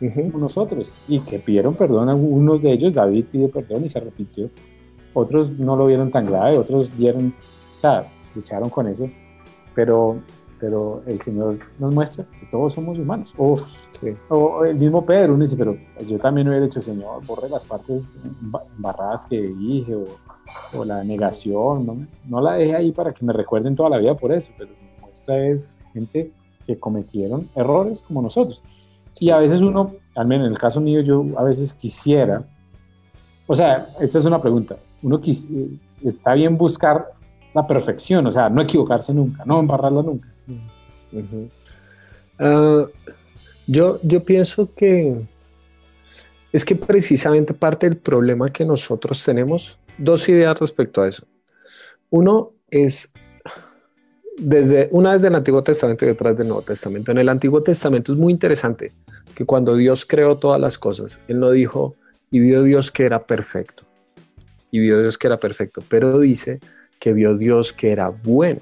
como nosotros, y que pidieron perdón. Algunos de ellos, David pidió perdón y se arrepintió. Otros no lo vieron tan grave, otros vieron, o sea, lucharon con eso. Pero pero el Señor nos muestra que todos somos humanos. O, o el mismo Pedro, uno dice, pero yo también hubiera dicho, Señor, borre las partes embarradas que dije, o, o la negación, ¿no? no la deje ahí para que me recuerden toda la vida por eso, pero muestra es gente que cometieron errores como nosotros. Y a veces uno, al menos en el caso mío, yo a veces quisiera, o sea, esta es una pregunta, uno está bien buscar la perfección, o sea, no equivocarse nunca, no embarrarla nunca. Ah, yo, yo pienso que es que precisamente parte del problema que nosotros tenemos, dos ideas respecto a eso. Uno es desde una vez del Antiguo Testamento y otra del Nuevo Testamento. En el Antiguo Testamento es muy interesante que cuando Dios creó todas las cosas, Él no dijo y vio Dios que era perfecto. Y vio Dios que era perfecto, pero dice que vio Dios que era bueno.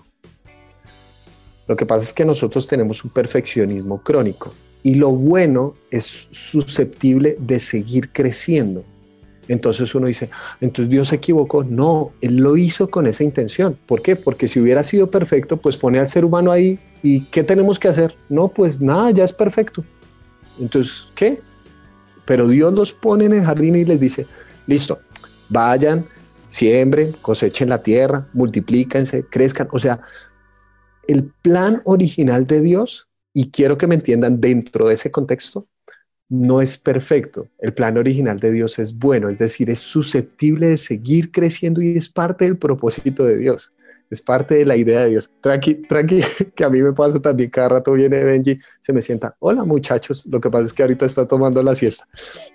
Lo que pasa es que nosotros tenemos un perfeccionismo crónico y lo bueno es susceptible de seguir creciendo. Entonces uno dice, entonces Dios se equivocó. No, Él lo hizo con esa intención. ¿Por qué? Porque si hubiera sido perfecto, pues pone al ser humano ahí y ¿qué tenemos que hacer? No, pues nada, ya es perfecto. Entonces, ¿qué? Pero Dios los pone en el jardín y les dice, listo, vayan, siembren, cosechen la tierra, multiplíquense, crezcan. O sea, el plan original de Dios, y quiero que me entiendan dentro de ese contexto, no es perfecto. El plan original de Dios es bueno, es decir, es susceptible de seguir creciendo y es parte del propósito de Dios. Es parte de la idea de Dios. Tranqui, tranqui, *laughs* que a mí me pasa también. Cada rato viene Benji, se me sienta. Hola, muchachos. Lo que pasa es que ahorita está tomando la siesta.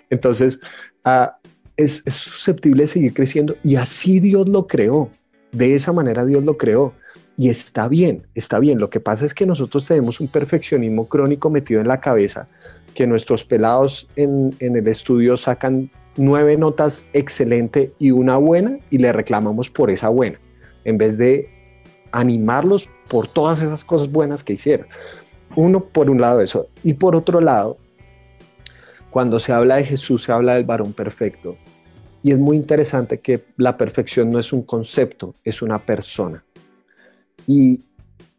Entonces, ah, es, susceptible de seguir creciendo y así Dios lo creó. De esa manera Dios lo creó. Y está bien, está bien. Lo que pasa es que nosotros tenemos un perfeccionismo crónico metido en la cabeza que nuestros pelados en, el estudio sacan nueve notas excelente y una buena y le reclamamos por esa buena, en vez de animarlos por todas esas cosas buenas que hicieron. Uno, por un lado eso. Y por otro lado, cuando se habla de Jesús, se habla del varón perfecto. Y es muy interesante que la perfección no es un concepto, es una persona. Y,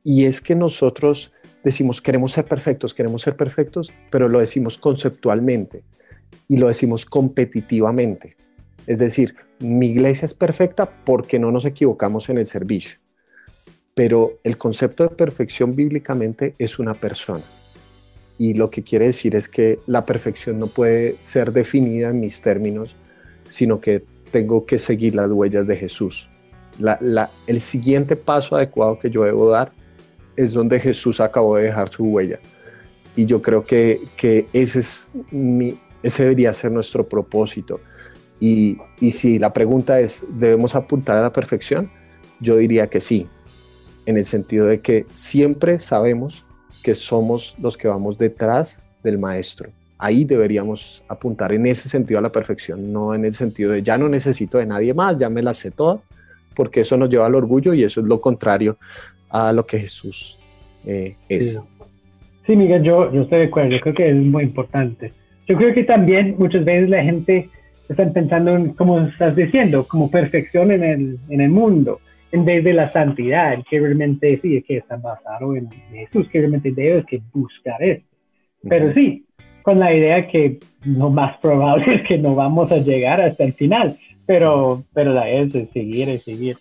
y es que nosotros decimos queremos ser perfectos, queremos ser perfectos, pero lo decimos conceptualmente y lo decimos competitivamente. Es decir, mi iglesia es perfecta porque no nos equivocamos en el servicio. Pero el concepto de perfección bíblicamente es una persona. Y lo que quiere decir es que la perfección no puede ser definida en mis términos, sino que tengo que seguir las huellas de Jesús. el siguiente paso adecuado que yo debo dar es donde Jesús acabó de dejar su huella. Y yo creo que, ese, es ese debería ser nuestro propósito. Y si la pregunta es, ¿debemos apuntar a la perfección? Yo diría que sí, en el sentido de que siempre sabemos que somos los que vamos detrás del maestro. Ahí deberíamos apuntar en ese sentido a la perfección, no en el sentido de ya no necesito de nadie más, ya me las sé todas, porque eso nos lleva al orgullo y eso es lo contrario a lo que Jesús eh, es. Sí. Miguel, yo, yo estoy de acuerdo, yo creo que es muy importante. Yo creo que también muchas veces la gente está pensando en, como estás diciendo, como perfección en el, en el mundo, en vez de la santidad, que realmente sí, que está basado en Jesús, que realmente debes que buscar esto. Pero sí, con la idea que lo más probable es que no vamos a llegar hasta el final, pero, pero la es de seguir y seguir.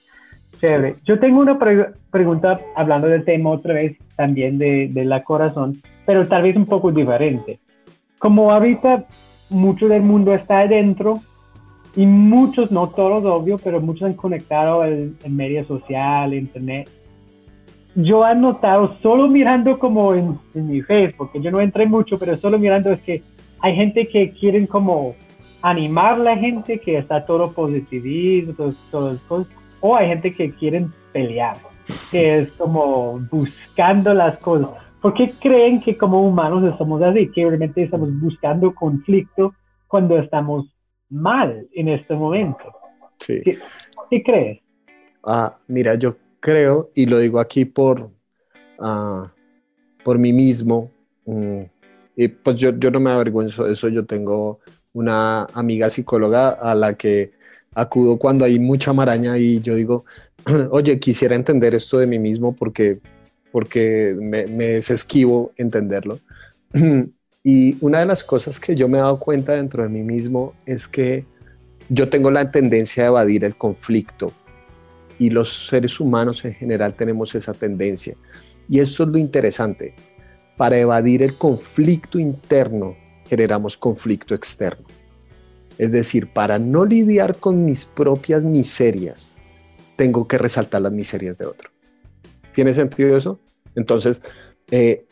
Yo tengo una pregunta hablando del tema otra vez, también de, de, la corazón, pero tal vez un poco diferente. Como ahorita mucho del mundo está adentro y muchos, no todos obvio, pero muchos han conectado en, en media social, internet. Yo he notado, solo mirando como en, en mi Facebook, porque yo no entré mucho, pero solo mirando es que hay gente que quieren como animar a la gente, que está todo positivismo, todo, todo, o hay gente que quieren pelear, que es como buscando las cosas. ¿Por qué creen que como humanos estamos así? Que realmente estamos buscando conflicto cuando estamos mal en este momento. Sí. ¿Qué, crees? Ah, mira, yo creo, y lo digo aquí por, ah, por mí mismo, mm, y pues yo, yo no me avergüenzo de eso, yo tengo una amiga psicóloga a la que acudo cuando hay mucha maraña y yo digo, *clears throat* oye, quisiera entender esto de mí mismo porque porque me, me es esquivo entenderlo. *clears throat* Y una de las cosas que yo me he dado cuenta dentro de mí mismo es que yo tengo la tendencia a evadir el conflicto y los seres humanos en general tenemos esa tendencia. Y eso es lo interesante. Para evadir el conflicto interno generamos conflicto externo. Es decir, para no lidiar con mis propias miserias, tengo que resaltar las miserias de otro. ¿Tiene sentido eso? Entonces, eh,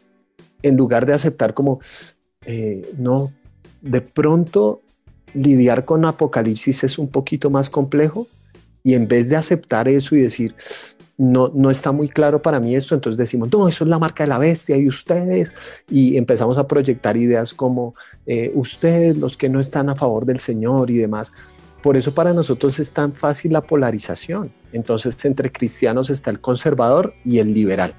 en lugar de aceptar como, eh, no, de pronto lidiar con Apocalipsis es un poquito más complejo y en vez de aceptar eso y decir, no, no está muy claro para mí esto, entonces decimos, no, eso es la marca de la bestia y ustedes, y empezamos a proyectar ideas como eh, ustedes, los que no están a favor del Señor y demás. Por eso para nosotros es tan fácil la polarización. Entonces entre cristianos está el conservador y el liberal.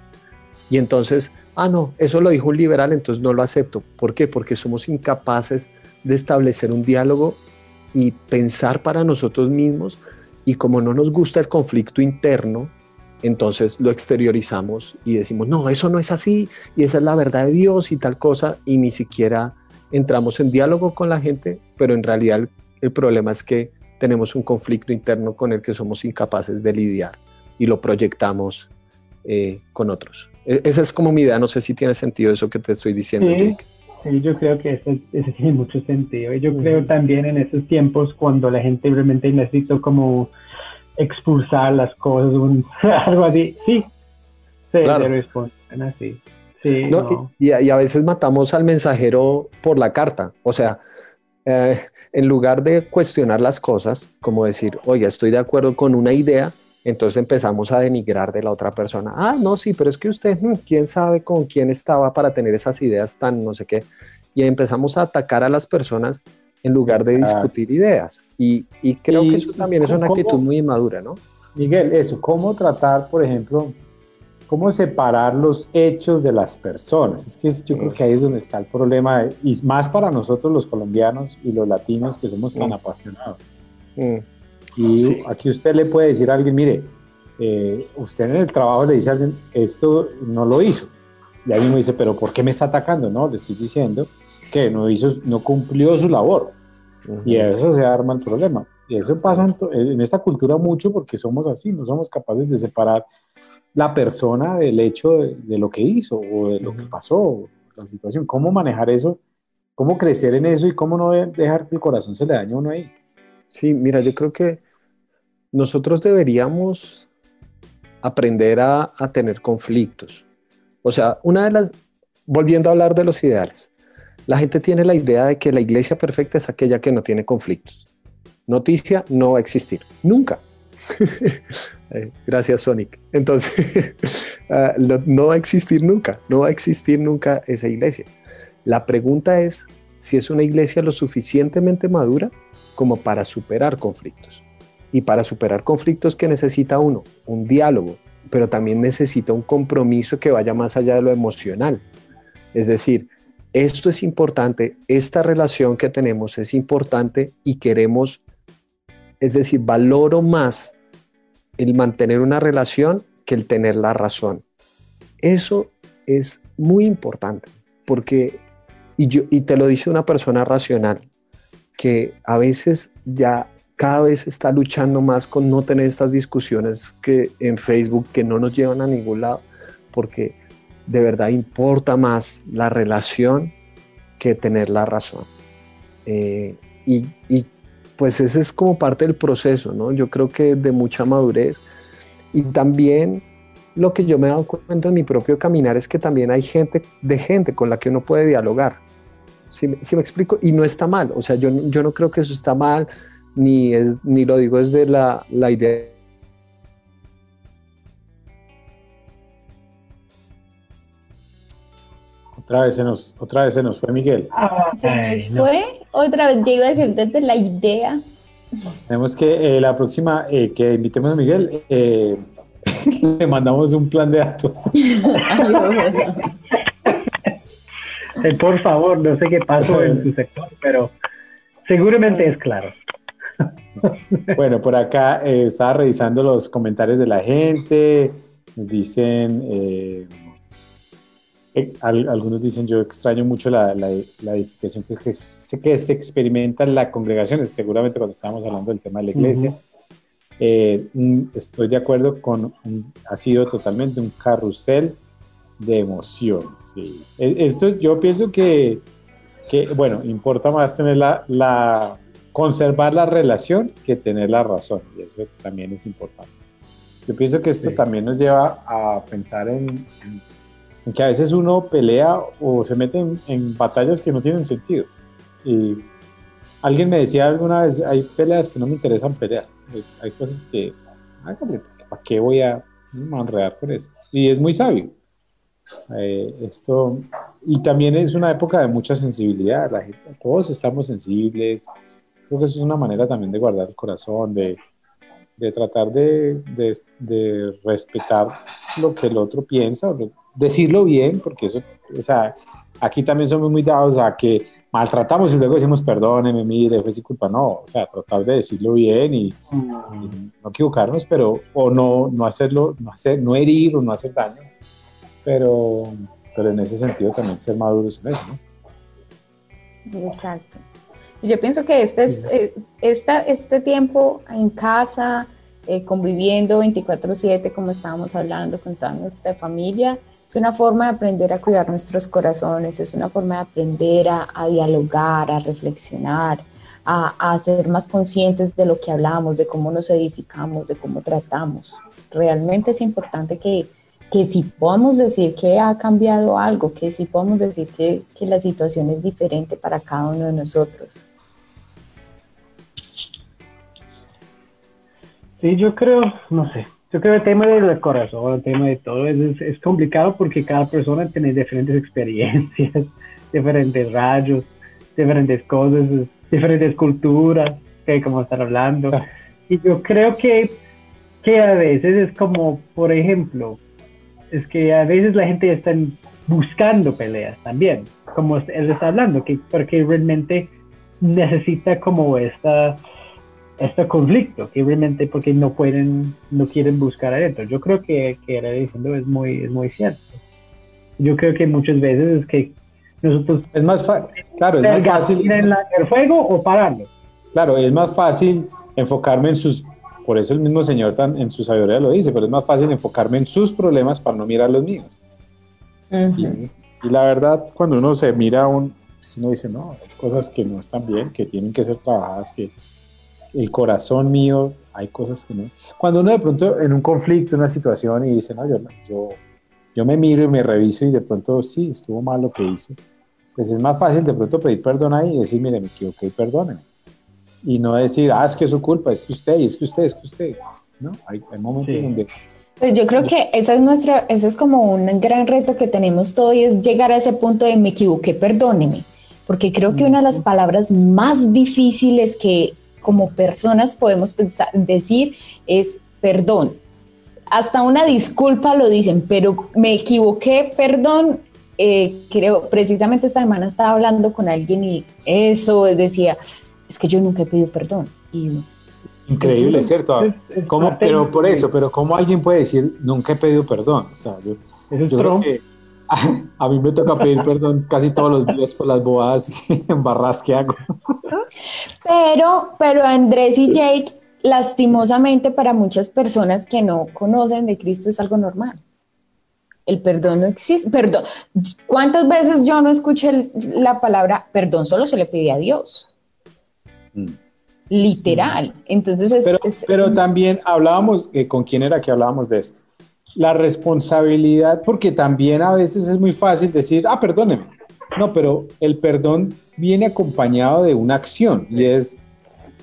Y entonces, ah, no, eso lo dijo un liberal, entonces no lo acepto. ¿Por qué? Porque somos incapaces de establecer un diálogo y pensar para nosotros mismos. Y como no nos gusta el conflicto interno, entonces lo exteriorizamos y decimos, no, eso no es así y esa es la verdad de Dios y tal cosa y ni siquiera entramos en diálogo con la gente, pero en realidad el, problema es que tenemos un conflicto interno con el que somos incapaces de lidiar y lo proyectamos eh, con otros. E, esa es como mi idea, no sé si tiene sentido eso que te estoy diciendo, sí, Sí, yo creo que eso, tiene mucho sentido. Y yo creo también en esos tiempos cuando la gente realmente necesita como expulsar las cosas, *laughs* algo así. Sí, se claro. responden así. Sí, Y, a veces matamos al mensajero por la carta. O sea, eh, en lugar de cuestionar las cosas, como decir, oye, estoy de acuerdo con una idea, entonces empezamos a denigrar de la otra persona. Ah, no, sí, pero es que usted, hmm, quién sabe con quién estaba para tener esas ideas tan no sé qué. Y empezamos a atacar a las personas en lugar de discutir ideas. Y, creo que eso también es una actitud muy inmadura, ¿no? Miguel, eso, ¿cómo tratar, por ejemplo, cómo separar los hechos de las personas? Es que yo creo que ahí es donde está el problema, y más para nosotros los colombianos y los latinos que somos tan apasionados. Y aquí usted le puede decir a alguien, mire, eh, usted en el trabajo le dice a alguien, esto no lo hizo. Y alguien me dice, pero ¿por qué me está atacando? No, le estoy diciendo que no hizo, no cumplió su labor. Y a eso se arma el problema. Y eso pasa en, esta cultura mucho porque somos así, no somos capaces de separar la persona del hecho de, lo que hizo o de lo que pasó, la situación. ¿Cómo manejar eso? ¿Cómo crecer en eso y cómo no dejar que el corazón se le dañe a uno ahí? Sí, mira, yo creo que nosotros deberíamos aprender a, tener conflictos. O sea, una de las, volviendo a hablar de los ideales, la gente tiene la idea de que la iglesia perfecta es aquella que no tiene conflictos. Noticia no va a existir, nunca. *laughs* Eh, gracias, Sonic. Entonces, *laughs* ah, no va a existir nunca, no va a existir nunca esa iglesia. La pregunta es si es una iglesia lo suficientemente madura como para superar conflictos. Y para superar conflictos que necesita uno, un diálogo, pero también necesita un compromiso que vaya más allá de lo emocional. Es decir, esto es importante, esta relación que tenemos es importante y queremos, es decir, valoro más el mantener una relación que el tener la razón. Eso es muy importante porque, y, yo, y te lo dice una persona racional, que a veces ya cada vez está luchando más con no tener estas discusiones que en Facebook que no nos llevan a ningún lado, porque de verdad importa más la relación que tener la razón. Eh, y, pues ese es como parte del proceso, ¿no? Yo creo que de mucha madurez. Y también lo que yo me he dado cuenta en mi propio caminar es que también hay gente de gente con la que uno puede dialogar. Si, si me explico? Y no está mal. O sea, yo, yo no creo que eso está mal, ni, es, ni lo digo desde la, la idea Otra vez se nos, otra vez se nos fue Miguel. se nos fue. Otra vez, yo iba a decir desde la idea. Tenemos que eh, la próxima eh, que invitemos a Miguel, eh, *laughs* le mandamos un plan de datos. *laughs* por favor, no sé qué pasó en tu sector, pero seguramente es claro. Bueno, por acá estaba revisando los comentarios de la gente. Nos dicen eh, algunos dicen, yo extraño mucho la, la, la edificación que, que, que, se experimenta en la congregación, seguramente cuando estábamos hablando del tema de la iglesia. Eh, estoy de acuerdo con, ha sido totalmente un carrusel de emociones. Sí. E, esto yo pienso que, que, bueno, importa más tener la, la, conservar la relación que tener la razón, y eso también es importante. Yo pienso que esto también nos lleva a pensar en, en, que a veces uno pelea o se mete en, en batallas que no tienen sentido. Y alguien me decía alguna vez, hay peleas que no me interesan pelear hay cosas que, ¿para qué voy a enredar con eso? Y es muy sabio. Eh, esto, y también es una época de mucha sensibilidad, la gente, todos estamos sensibles, creo que eso es una manera también de guardar el corazón, de, de tratar de, de, respetar lo que el otro piensa, decirlo bien, porque eso, o sea, aquí también somos muy dados a que maltratamos y luego decimos perdóneme, mire, fue sin culpa. No, o sea, tratar de decirlo bien y, no equivocarnos, pero, o no, no hacerlo, no, hacer, no herir o no hacer daño, pero, pero en ese sentido también ser maduros en eso, ¿no? Exacto. Yo pienso que este, es, eh, esta, este tiempo en casa, eh, conviviendo 24/7, como estábamos hablando con toda nuestra familia, es una forma de aprender a cuidar nuestros corazones, es una forma de aprender a, dialogar, a reflexionar, a, ser más conscientes de lo que hablamos, de cómo nos edificamos, de cómo tratamos. Realmente es importante que, que si podamos decir que ha cambiado algo, que si podamos decir que, que la situación es diferente para cada uno de nosotros. Sí, yo creo, no sé, yo creo que el tema del corazón, el tema de todo es, es, complicado porque cada persona tiene diferentes experiencias, *laughs* diferentes rayos, diferentes cosas, diferentes culturas, que como estar hablando. Ah. Y yo creo que, que a veces es como, por ejemplo, es que a veces la gente está buscando peleas también, como él está hablando, que porque realmente necesita como esta este conflicto, que realmente porque no pueden, no quieren buscar adentro. Yo creo que, que era diciendo es muy, es muy cierto. Yo creo que muchas veces es que nosotros... Es más, claro, es más fácil... En el fuego o pararlo. Claro, es más fácil enfocarme en sus... Por eso el mismo Señor tan, en su sabiduría lo dice, pero es más fácil enfocarme en sus problemas para no mirar los míos. y, la verdad, cuando uno se mira, un, uno dice, no, hay cosas que no están bien, que tienen que ser trabajadas, que el corazón mío, hay cosas que no. Cuando uno de pronto en un conflicto, en una situación y dice, no, yo, yo, yo me miro y me reviso y de pronto sí, estuvo mal lo que hice, pues es más fácil de pronto pedir perdón ahí y decir, mire, me equivoqué, perdóneme. Y no decir, ah, es que es su culpa, es que usted, es que usted, es que usted. ¿no? Hay, momentos donde... Pues yo creo que esa es nuestra, eso es como un gran reto que tenemos todos y es llegar a ese punto de me equivoqué, perdóneme. Porque creo que una de las palabras más difíciles que como personas podemos pensar, decir es perdón. Hasta una disculpa lo dicen, pero me equivoqué, perdón. Eh, creo, precisamente esta semana estaba hablando con alguien y eso decía, es que yo nunca he pedido perdón. Y, Increíble, ¿cierto? ¿Cómo, pero por eso, pero ¿cómo alguien puede decir nunca he pedido perdón? O sea, yo, creo que *laughs* a, mí me toca pedir perdón casi todos los días por las bobadas *laughs* y embarras que hago. Pero, pero Andrés y Jake, lastimosamente para muchas personas que no conocen de Cristo es algo normal. El perdón no existe. Perdón. ¿Cuántas veces yo no escuché la palabra perdón? Solo se le pide a Dios. Mm. Literal. Entonces es, Pero, pero también hablábamos, eh, ¿con quién era que hablábamos de esto? La responsabilidad, porque también a veces es muy fácil decir, ah, perdóneme. No, pero el perdón viene acompañado de una acción y es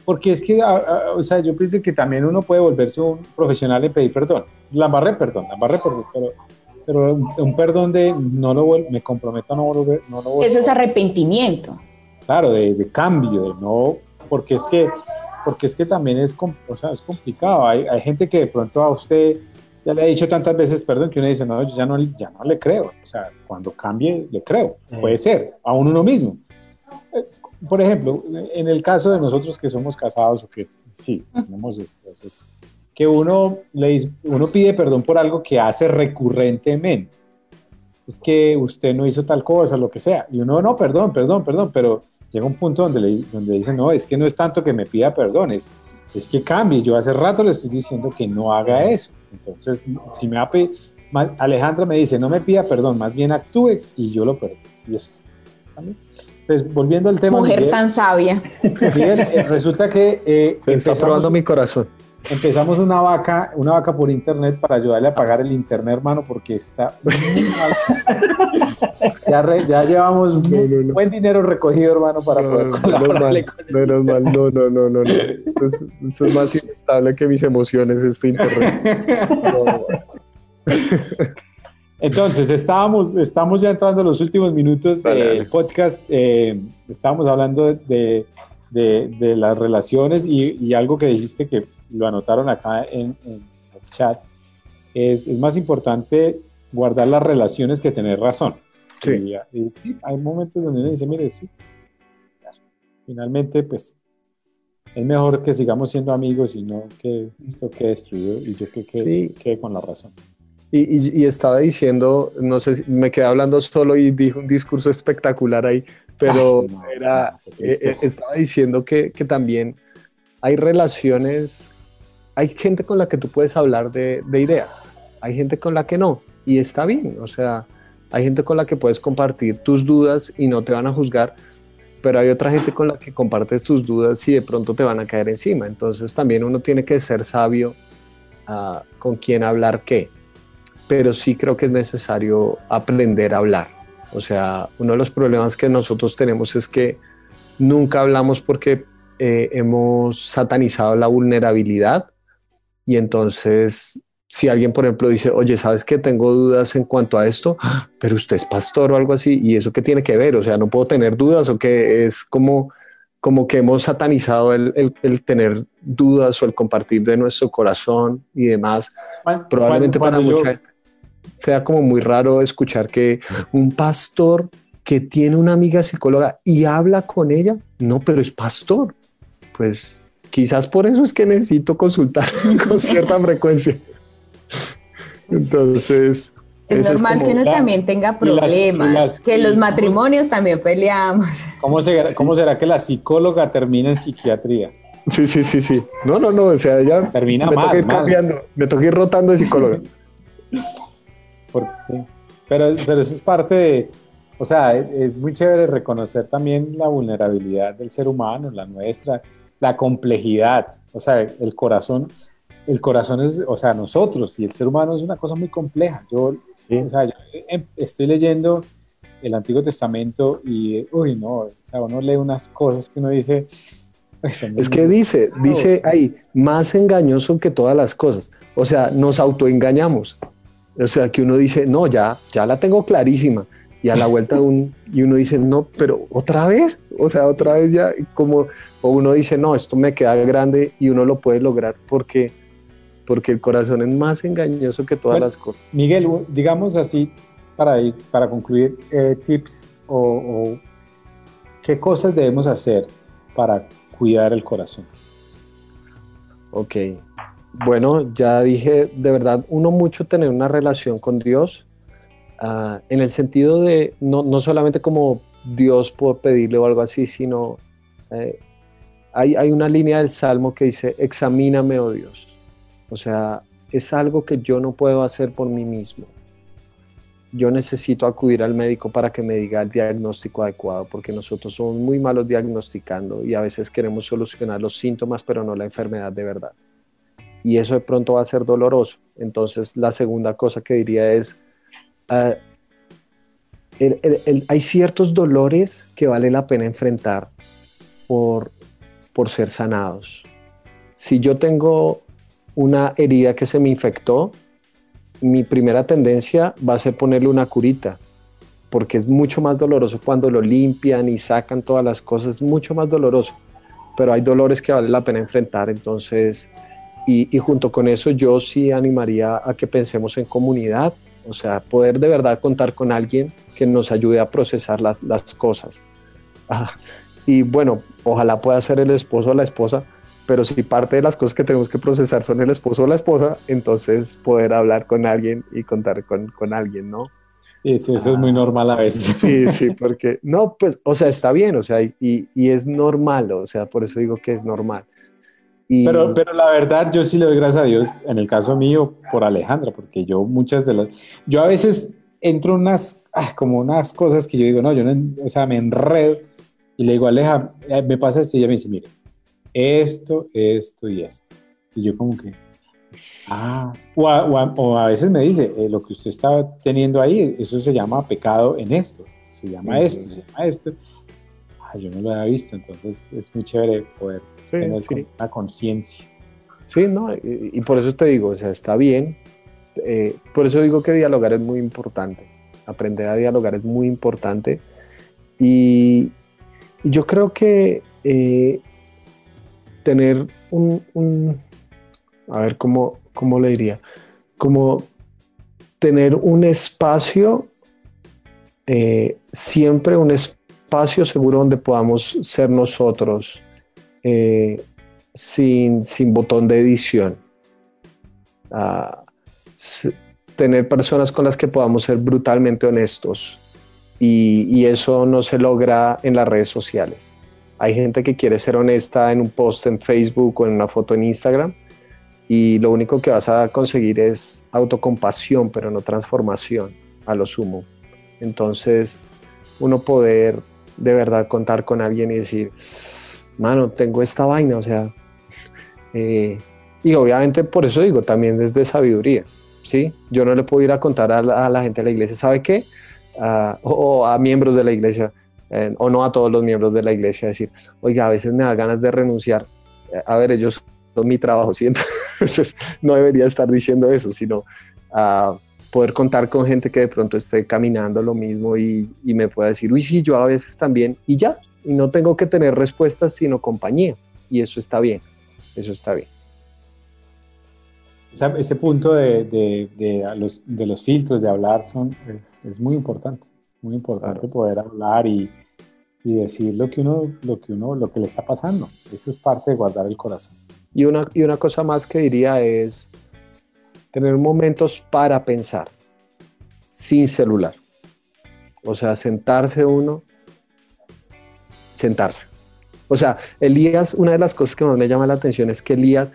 porque es que, o sea, yo pienso que también uno puede volverse un profesional en pedir perdón. La barré perdón, la barré perdón, pero, pero un, perdón de no lo vuelvo, me comprometo a no volver, no lo Eso es arrepentimiento. Claro, de, cambio, de no, porque es que, porque es que también es, o sea, es complicado. Hay, hay gente que de pronto a usted ya le he dicho tantas veces perdón que uno dice, no, yo ya no, ya no le creo. O sea, cuando cambie, le creo. Puede ser, a uno mismo. Eh, por ejemplo, en el caso de nosotros que somos casados o que sí, tenemos esposas, que uno, le uno pide perdón por algo que hace recurrentemente. es que usted no hizo tal cosa, lo que sea. Y uno, no, perdón, perdón, perdón, pero llega un punto donde, le, donde dice, no, es que no es tanto que me pida perdón, es, es que cambie. Yo hace rato le estoy diciendo que no haga eso. Entonces, si me va Alejandra me dice, no me pida perdón, más bien actúe y yo lo perdono. Y eso es. Pues volviendo al tema. Mujer tan sabia. Eh, resulta que. Eh, Se está probando mi corazón. Empezamos una vaca, una vaca por internet para ayudarle a pagar el internet, hermano, porque está *laughs* ya, llevamos un buen dinero recogido, hermano, para poder colaborarle menos mal, no, no, no, no, no. Eso, es más inestable que mis emociones este internet. *laughs* Entonces, estábamos, estamos ya entrando en los últimos minutos del podcast. Eh, estábamos hablando de, de, las relaciones y, y, algo que dijiste que lo anotaron acá en, el chat, es, es, más importante guardar las relaciones que tener razón. Sí. hay momentos donde uno dice, mire, sí, finalmente, pues, es mejor que sigamos siendo amigos y no que esto quede destruido y yo que quede, con la razón. Y, y, estaba diciendo, no sé, si me quedé hablando solo y dije un discurso espectacular ahí, pero era, e, e, estaba diciendo que, que, también hay relaciones hay gente con la que tú puedes hablar de, ideas, hay gente con la que no, y está bien, o sea, hay gente con la que puedes compartir tus dudas y no te van a juzgar, pero hay otra gente con la que compartes tus dudas y de pronto te van a caer encima. Entonces también uno tiene que ser sabio ah, con quién hablar qué. Pero sí creo que es necesario aprender a hablar. O sea, uno de los problemas que nosotros tenemos es que nunca hablamos porque eh, hemos satanizado la vulnerabilidad y entonces, si alguien, por ejemplo, dice, oye, ¿sabes que tengo dudas en cuanto a esto? Pero usted es pastor o algo así, ¿y eso qué tiene que ver? O sea, no puedo tener dudas o que es como, como que hemos satanizado el, el, tener dudas o el compartir de nuestro corazón y demás. Probablemente para mucha gente sea como muy raro escuchar que un pastor que tiene una amiga psicóloga y habla con ella, no, pero es pastor. Pues Quizás por eso es que necesito consultar *laughs* con cierta *laughs* frecuencia. Entonces... Es normal que uno también tenga problemas, que los matrimonios también peleamos. ¿Cómo será, ¿Cómo será que la psicóloga termina en psiquiatría? Sí, sí, sí, sí. No, no, no, o sea, ya termina me toca ir cambiando, me toca ir rotando de psicóloga. *laughs* sí. pero, pero eso es parte de, o sea, es muy chévere reconocer también la vulnerabilidad del ser humano, la nuestra, la complejidad, o sea, el corazón, el corazón es, o sea, nosotros y el ser humano es una cosa muy compleja. Yo, o sea, yo em, estoy leyendo el Antiguo Testamento y, uy, no, o sea, uno lee unas cosas que uno dice... Es que dice, dice ahí, más engañoso que todas las cosas. O sea, nos autoengañamos. O sea, que uno dice, no, ya, ya la tengo clarísima y a la vuelta de un, y uno dice, no, pero otra vez, o sea, otra vez ya, como, o uno dice, no, esto me queda grande y uno lo puede lograr porque, porque el corazón es más engañoso que todas las cosas. Miguel, digamos así, para, para concluir, eh, tips o, o qué cosas debemos hacer para cuidar el corazón. Ok, bueno, ya dije, de verdad, uno mucho tener una relación con Dios, Ah, en el sentido de no, no, solamente como Dios por pedirle o algo así, sino eh, hay, una línea del Salmo que dice, examíname, oh Dios. O sea, es algo que yo no puedo hacer por mí mismo. Yo necesito acudir al médico para que me diga el diagnóstico adecuado, porque nosotros somos muy malos diagnosticando y a veces queremos solucionar los síntomas, pero no la enfermedad de verdad. Y eso de pronto va a ser doloroso. Entonces, la segunda cosa que diría es, Ah, hay ciertos dolores que vale la pena enfrentar por, por ser sanados. Si yo tengo una herida que se me infectó, mi primera tendencia va a ser ponerle una curita, porque es mucho más doloroso cuando lo limpian y sacan todas las cosas, es mucho más doloroso, pero hay dolores que vale la pena enfrentar, entonces, y, junto con eso yo sí animaría a que pensemos en comunidad, o sea, poder de verdad contar con alguien que nos ayude a procesar las, las cosas. Ah, y bueno, ojalá pueda ser el esposo o la esposa, pero si parte de las cosas que tenemos que procesar son el esposo o la esposa, entonces poder hablar con alguien y contar con, con alguien, ¿no? Eso, eso es muy normal a veces. *laughs* Sí, sí, porque no, pues, o sea, está bien, o sea, y, y es normal, o sea, por eso digo que es normal. Y, Pero, pero la verdad, yo sí le doy gracias a Dios, en el caso mío, por Alejandra, porque yo muchas de las... Yo a veces entro en unas, ah, como unas cosas que yo digo, no, yo no, o sea, me enredo y le digo, Aleja, eh, me pasa esto y ella me dice, mire, esto, esto y esto. Y yo como que, ah, o a, o a- o a veces me dice, eh, lo que usted está teniendo ahí, eso se llama pecado en esto, se llama Ujú. esto, se llama esto. Ah, yo no lo había visto, entonces es muy chévere poder sí, tener sí. una conciencia. Sí, no, y, y por eso te digo, o sea, está bien. eh, por eso digo que dialogar es muy importante. Aprender a dialogar es muy importante. Y yo creo que eh, tener un, a ver, ¿cómo, ¿cómo le diría? Como tener un espacio, eh, siempre un espacio seguro donde podamos ser nosotros. eh, sin, sin botón de edición. Ah, tener personas con las que podamos ser brutalmente honestos. Y, eso no se logra en las redes sociales. Hay gente que quiere ser honesta en un post en Facebook o en una foto en Instagram y lo único que vas a conseguir es autocompasión, pero no transformación a lo sumo. Entonces, uno poder de verdad contar con alguien y decir, mano, tengo esta vaina, o sea, eh, y obviamente por eso digo, también desde sabiduría, ¿sí? Yo no le puedo ir a contar a la, a la gente de la iglesia, ¿sabe qué? O, o a miembros de la iglesia, eh, o no a todos los miembros de la iglesia, decir, oiga, a veces me da ganas de renunciar. Eh, A ver, ellos son mi trabajo, *laughs* ¿sí? Entonces no debería estar diciendo eso, sino a poder contar con gente que de pronto esté caminando lo mismo y, y me pueda decir, uy, sí, yo a veces también, y ya, y no tengo que tener respuestas, sino compañía, y eso está bien, eso está bien. Esa- ese punto de, de- de los, de los filtros, de hablar, son, es, es muy importante. Muy importante Claro. poder hablar y, y decir lo que, uno, lo, que uno, lo que le está pasando. Eso es parte de guardar el corazón. Y una, y una cosa más que diría es tener momentos para pensar, sin celular. O sea, sentarse uno, sentarse. O sea, Elías, una de las cosas que más me llama la atención es que Elías,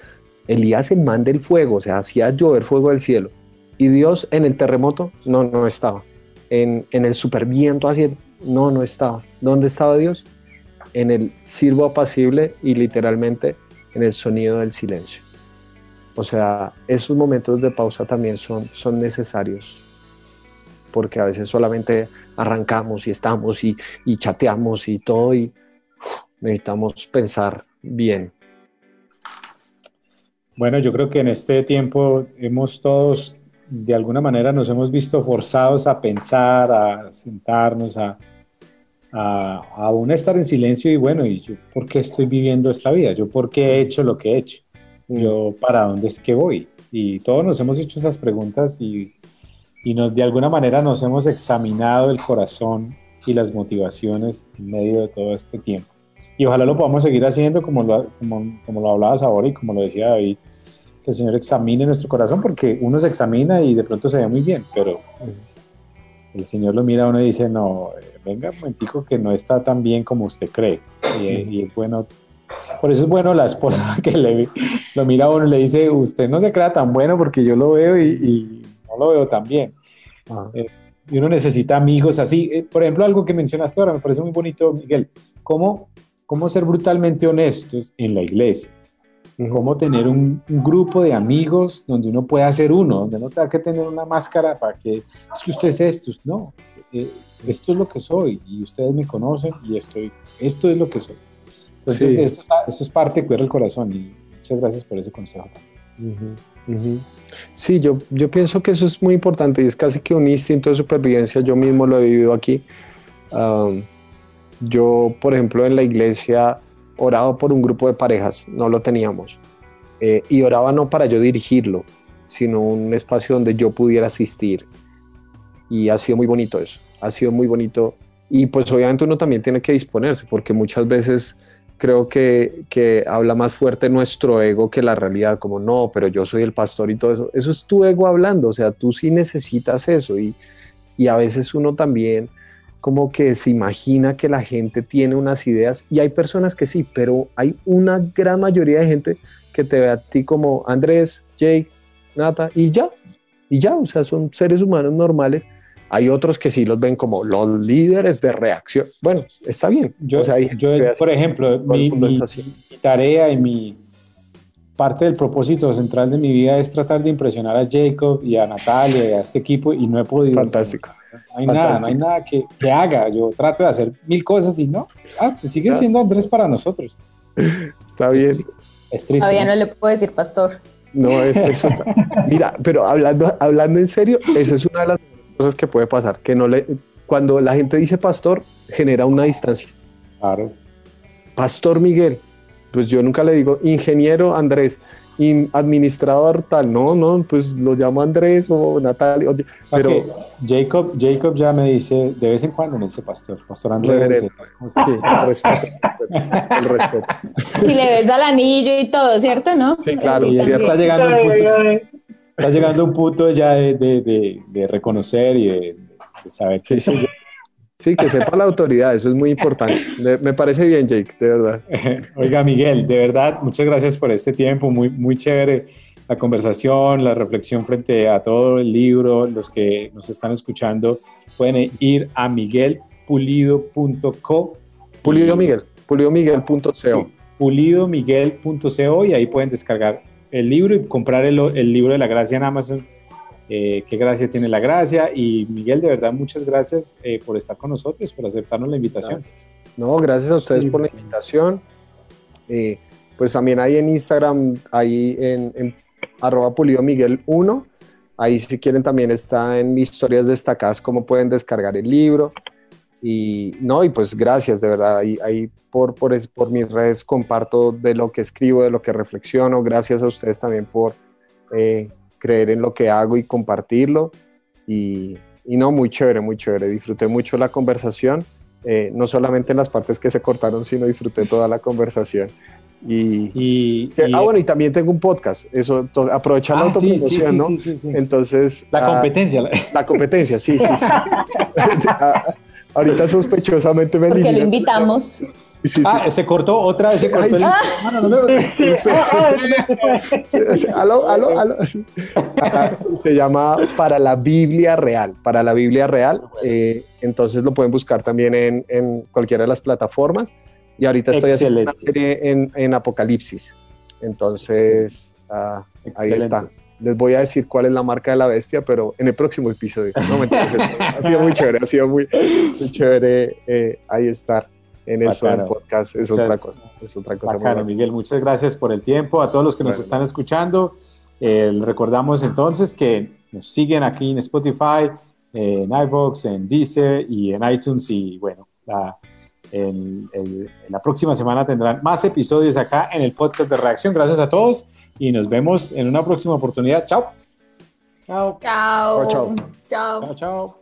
Elías el man del fuego, o sea, hacía llover fuego del cielo. Y Dios en el terremoto, no, no estaba. En, en el superviento así, no, no estaba. ¿Dónde estaba Dios? En el sirvo apacible y literalmente en el sonido del silencio. O sea, esos momentos de pausa también son, son necesarios, porque a veces solamente arrancamos y estamos y, y chateamos y todo y necesitamos pensar bien. Bueno, yo creo que en este tiempo hemos todos, de alguna manera, nos hemos visto forzados a pensar, a sentarnos, a, a, a aún estar en silencio y bueno, ¿y yo por qué estoy viviendo esta vida? ¿Yo por qué he hecho lo que he hecho? ¿Yo para dónde es que voy? Y todos nos hemos hecho esas preguntas y, y nos, de alguna manera nos hemos examinado el corazón y las motivaciones en medio de todo este tiempo. Y ojalá lo podamos seguir haciendo como lo, como, como lo hablabas ahora y como lo decía David, que el Señor examine nuestro corazón porque uno se examina y de pronto se ve muy bien, pero el Señor lo mira a uno y dice, no, eh, venga un momentico que no está tan bien como usted cree. Y, y es bueno, por eso es bueno la esposa *laughs* que le, lo mira a uno y le dice, usted no se crea tan bueno porque yo lo veo y, y no lo veo tan bien. Ah, Y uno necesita amigos así. Eh, Por ejemplo, algo que mencionaste ahora me parece muy bonito, Miguel. ¿Cómo, cómo ser brutalmente honestos en la iglesia? Cómo tener un, un grupo de amigos donde uno pueda ser uno, donde no tenga que tener una máscara para que es que usted es esto. No, eh, esto es lo que soy y ustedes me conocen y estoy, esto es lo que soy. Entonces, Sí. esto, es- esto es parte de cuidar el corazón y muchas gracias por ese consejo. Ujú, ujú. Sí, yo, yo pienso que eso es muy importante y es casi que un instinto de supervivencia. Yo mismo lo he vivido aquí. Um, yo, por ejemplo, en la iglesia oraba por un grupo de parejas, no lo teníamos. Eh, y oraba no para yo dirigirlo, sino un espacio donde yo pudiera asistir. Y ha sido muy bonito eso, ha sido muy bonito. Y pues obviamente uno también tiene que disponerse, porque muchas veces creo que, que habla más fuerte nuestro ego que la realidad, como no, pero yo soy el pastor y todo eso. Eso es tu ego hablando, o sea, tú sí necesitas eso y, y a veces uno también como que se imagina que la gente tiene unas ideas y hay personas que sí, pero hay una gran mayoría de gente que te ve a ti como Andrés, Jake, Nata y ya, y ya, o sea, son seres humanos normales. Hay otros que sí los ven como los líderes de reacción. Bueno, está bien. Yo, o sea, yo por ejemplo, mi, mi- mi tarea y mi parte del propósito central de mi vida es tratar de impresionar a Jacob y a Natalia y a este equipo y no he podido. Fantástico. No hay nada, no hay nada que, que haga. Yo trato de hacer mil cosas y no. Ah, usted sigue Claro. siendo Andrés para nosotros. Está bien. Es triste. Todavía ¿no? le puedo decir pastor. No, es, eso está. Mira, pero hablando, hablando en serio, esa es una de las cosas que puede pasar, que no le, cuando la gente dice pastor, genera una distancia. Claro. Pastor Miguel, pues yo nunca le digo ingeniero Andrés, administrador tal, no, no, pues lo llamo Andrés o Natalia, oye, pero Jacob, Jacob ya me dice de vez en cuando me dice pastor, pastor Andrés. Sí, el respeto, el respeto. Y le ves al anillo y todo, ¿cierto? ¿No? Sí, claro, Sí, ya también. está llegando un punto, está llegando un punto ya de, de- de- de reconocer y de, de saber que Sí, sí, sí, que sepa la autoridad, eso es muy importante. Me, parece bien, Jake, de verdad. *laughs* Oiga, Miguel, de verdad, muchas gracias por este tiempo, muy, muy chévere la conversación, la reflexión frente a todo el libro. Los que nos están escuchando pueden ir a miguelpulido.co. Pulido Miguel, pulidomiguel.co. Sí, pulidomiguel.co y ahí pueden descargar el libro y comprar el, el libro de la gracia en Amazon. Eh, qué gracia tiene la gracia. Y Miguel, de verdad, muchas gracias eh, por estar con nosotros, por aceptarnos la invitación. No, gracias a ustedes Sí. por la invitación. Eh, pues también hay en Instagram, ahí en, en arroba pulido miguel 1. Ahí si quieren también está en historias destacadas cómo pueden descargar el libro. Y no, y pues gracias, de verdad. Ahí, ahí por, por, es- por mis redes comparto de lo que escribo, de lo que reflexiono. Gracias a ustedes también por eh, creer en lo que hago y compartirlo. Y, y no, muy chévere, muy chévere. Disfruté mucho la conversación eh, no solamente en las partes que se cortaron, sino disfruté toda la conversación. Y, Y, y- ah, bueno, y también tengo un podcast, eso, aprovechar la Ah, sí, autopromoción, sí, sí, ¿no? sí, sí, sí. Entonces, La ah, competencia. la competencia, sí, sí, sí. *laughs* *laughs* Ah, Ahorita sospechosamente me Porque lo invitamos. Sí, sí, Ah, se cortó otra vez, se cortó Ay, el- sí. Mano, no me- sí. Aló, aló, aló. Se llama Para la Biblia Real, para la Biblia Real. eh, entonces lo pueden buscar también en, en cualquiera de las plataformas. Y ahorita estoy haciendo una serie en, en Apocalipsis. Entonces, ah, ahí está. Les voy a decir cuál es la marca de la bestia, pero en el próximo episodio. No, ha sido muy chévere, ha sido muy, muy chévere eh, ahí estar en eso, en podcast. Es otra cosa. Es otra cosa. Bacano. Miguel, muchas gracias por el tiempo. A todos los que nos Bueno. están escuchando, eh, recordamos entonces que nos siguen aquí en Spotify, en iVoox, en Deezer y en iTunes. Y bueno, la, la próxima semana tendrán más episodios acá en el podcast de Reacción. Gracias a todos y nos vemos en una próxima oportunidad. Chao. Chao. Chao. Chao, chao. Chao. Chao, chao.